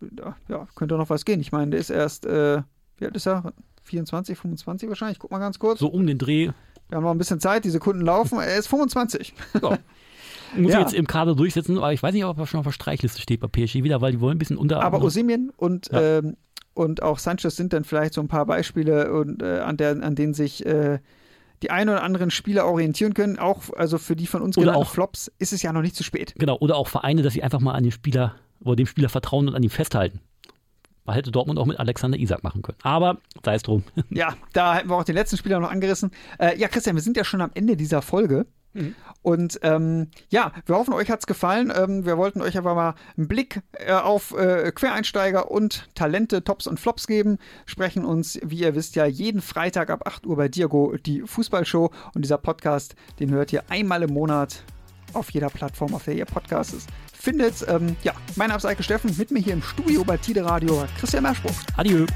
ja, könnte noch was gehen. Ich meine, der ist erst, äh, wie alt ist er? 24, 25 wahrscheinlich. Guck mal ganz kurz. So um den Dreh. Wir haben noch ein bisschen Zeit, die Sekunden laufen. Er ist 25. Ja. (laughs) Muss ja. jetzt im Kader durchsetzen, aber ich weiß nicht, ob er schon auf der Streichliste steht bei PSG wieder, weil die wollen ein bisschen unter. Aber Osimien und, ja. ähm, und auch Sanchez sind dann vielleicht so ein paar Beispiele, und, äh, an, der, an denen sich äh, die ein oder anderen Spieler orientieren können. Auch also für die von uns genannten auch, Flops ist es ja noch nicht zu spät. Genau, oder auch Vereine, dass sie einfach mal an den Spieler oder dem Spieler vertrauen und an ihm festhalten. Man hätte Dortmund auch mit Alexander Isak machen können. Aber sei es drum. Ja, da hätten wir auch den letzten Spieler noch angerissen. Äh, ja, Christian, wir sind ja schon am Ende dieser Folge. Mhm. Und ähm, ja, wir hoffen, euch hat es gefallen. Ähm, wir wollten euch einfach mal einen Blick äh, auf äh, Quereinsteiger und Talente, Tops und Flops geben. Sprechen uns, wie ihr wisst, ja jeden Freitag ab 8 Uhr bei Diago die Fußballshow. Und dieser Podcast, den hört ihr einmal im Monat auf jeder Plattform, auf der ihr Podcast ist. Findet, ähm, ja, mein Name ist Eike Steffen, mit mir hier im Studio bei Tide Radio Christian Merspruch. Adieu.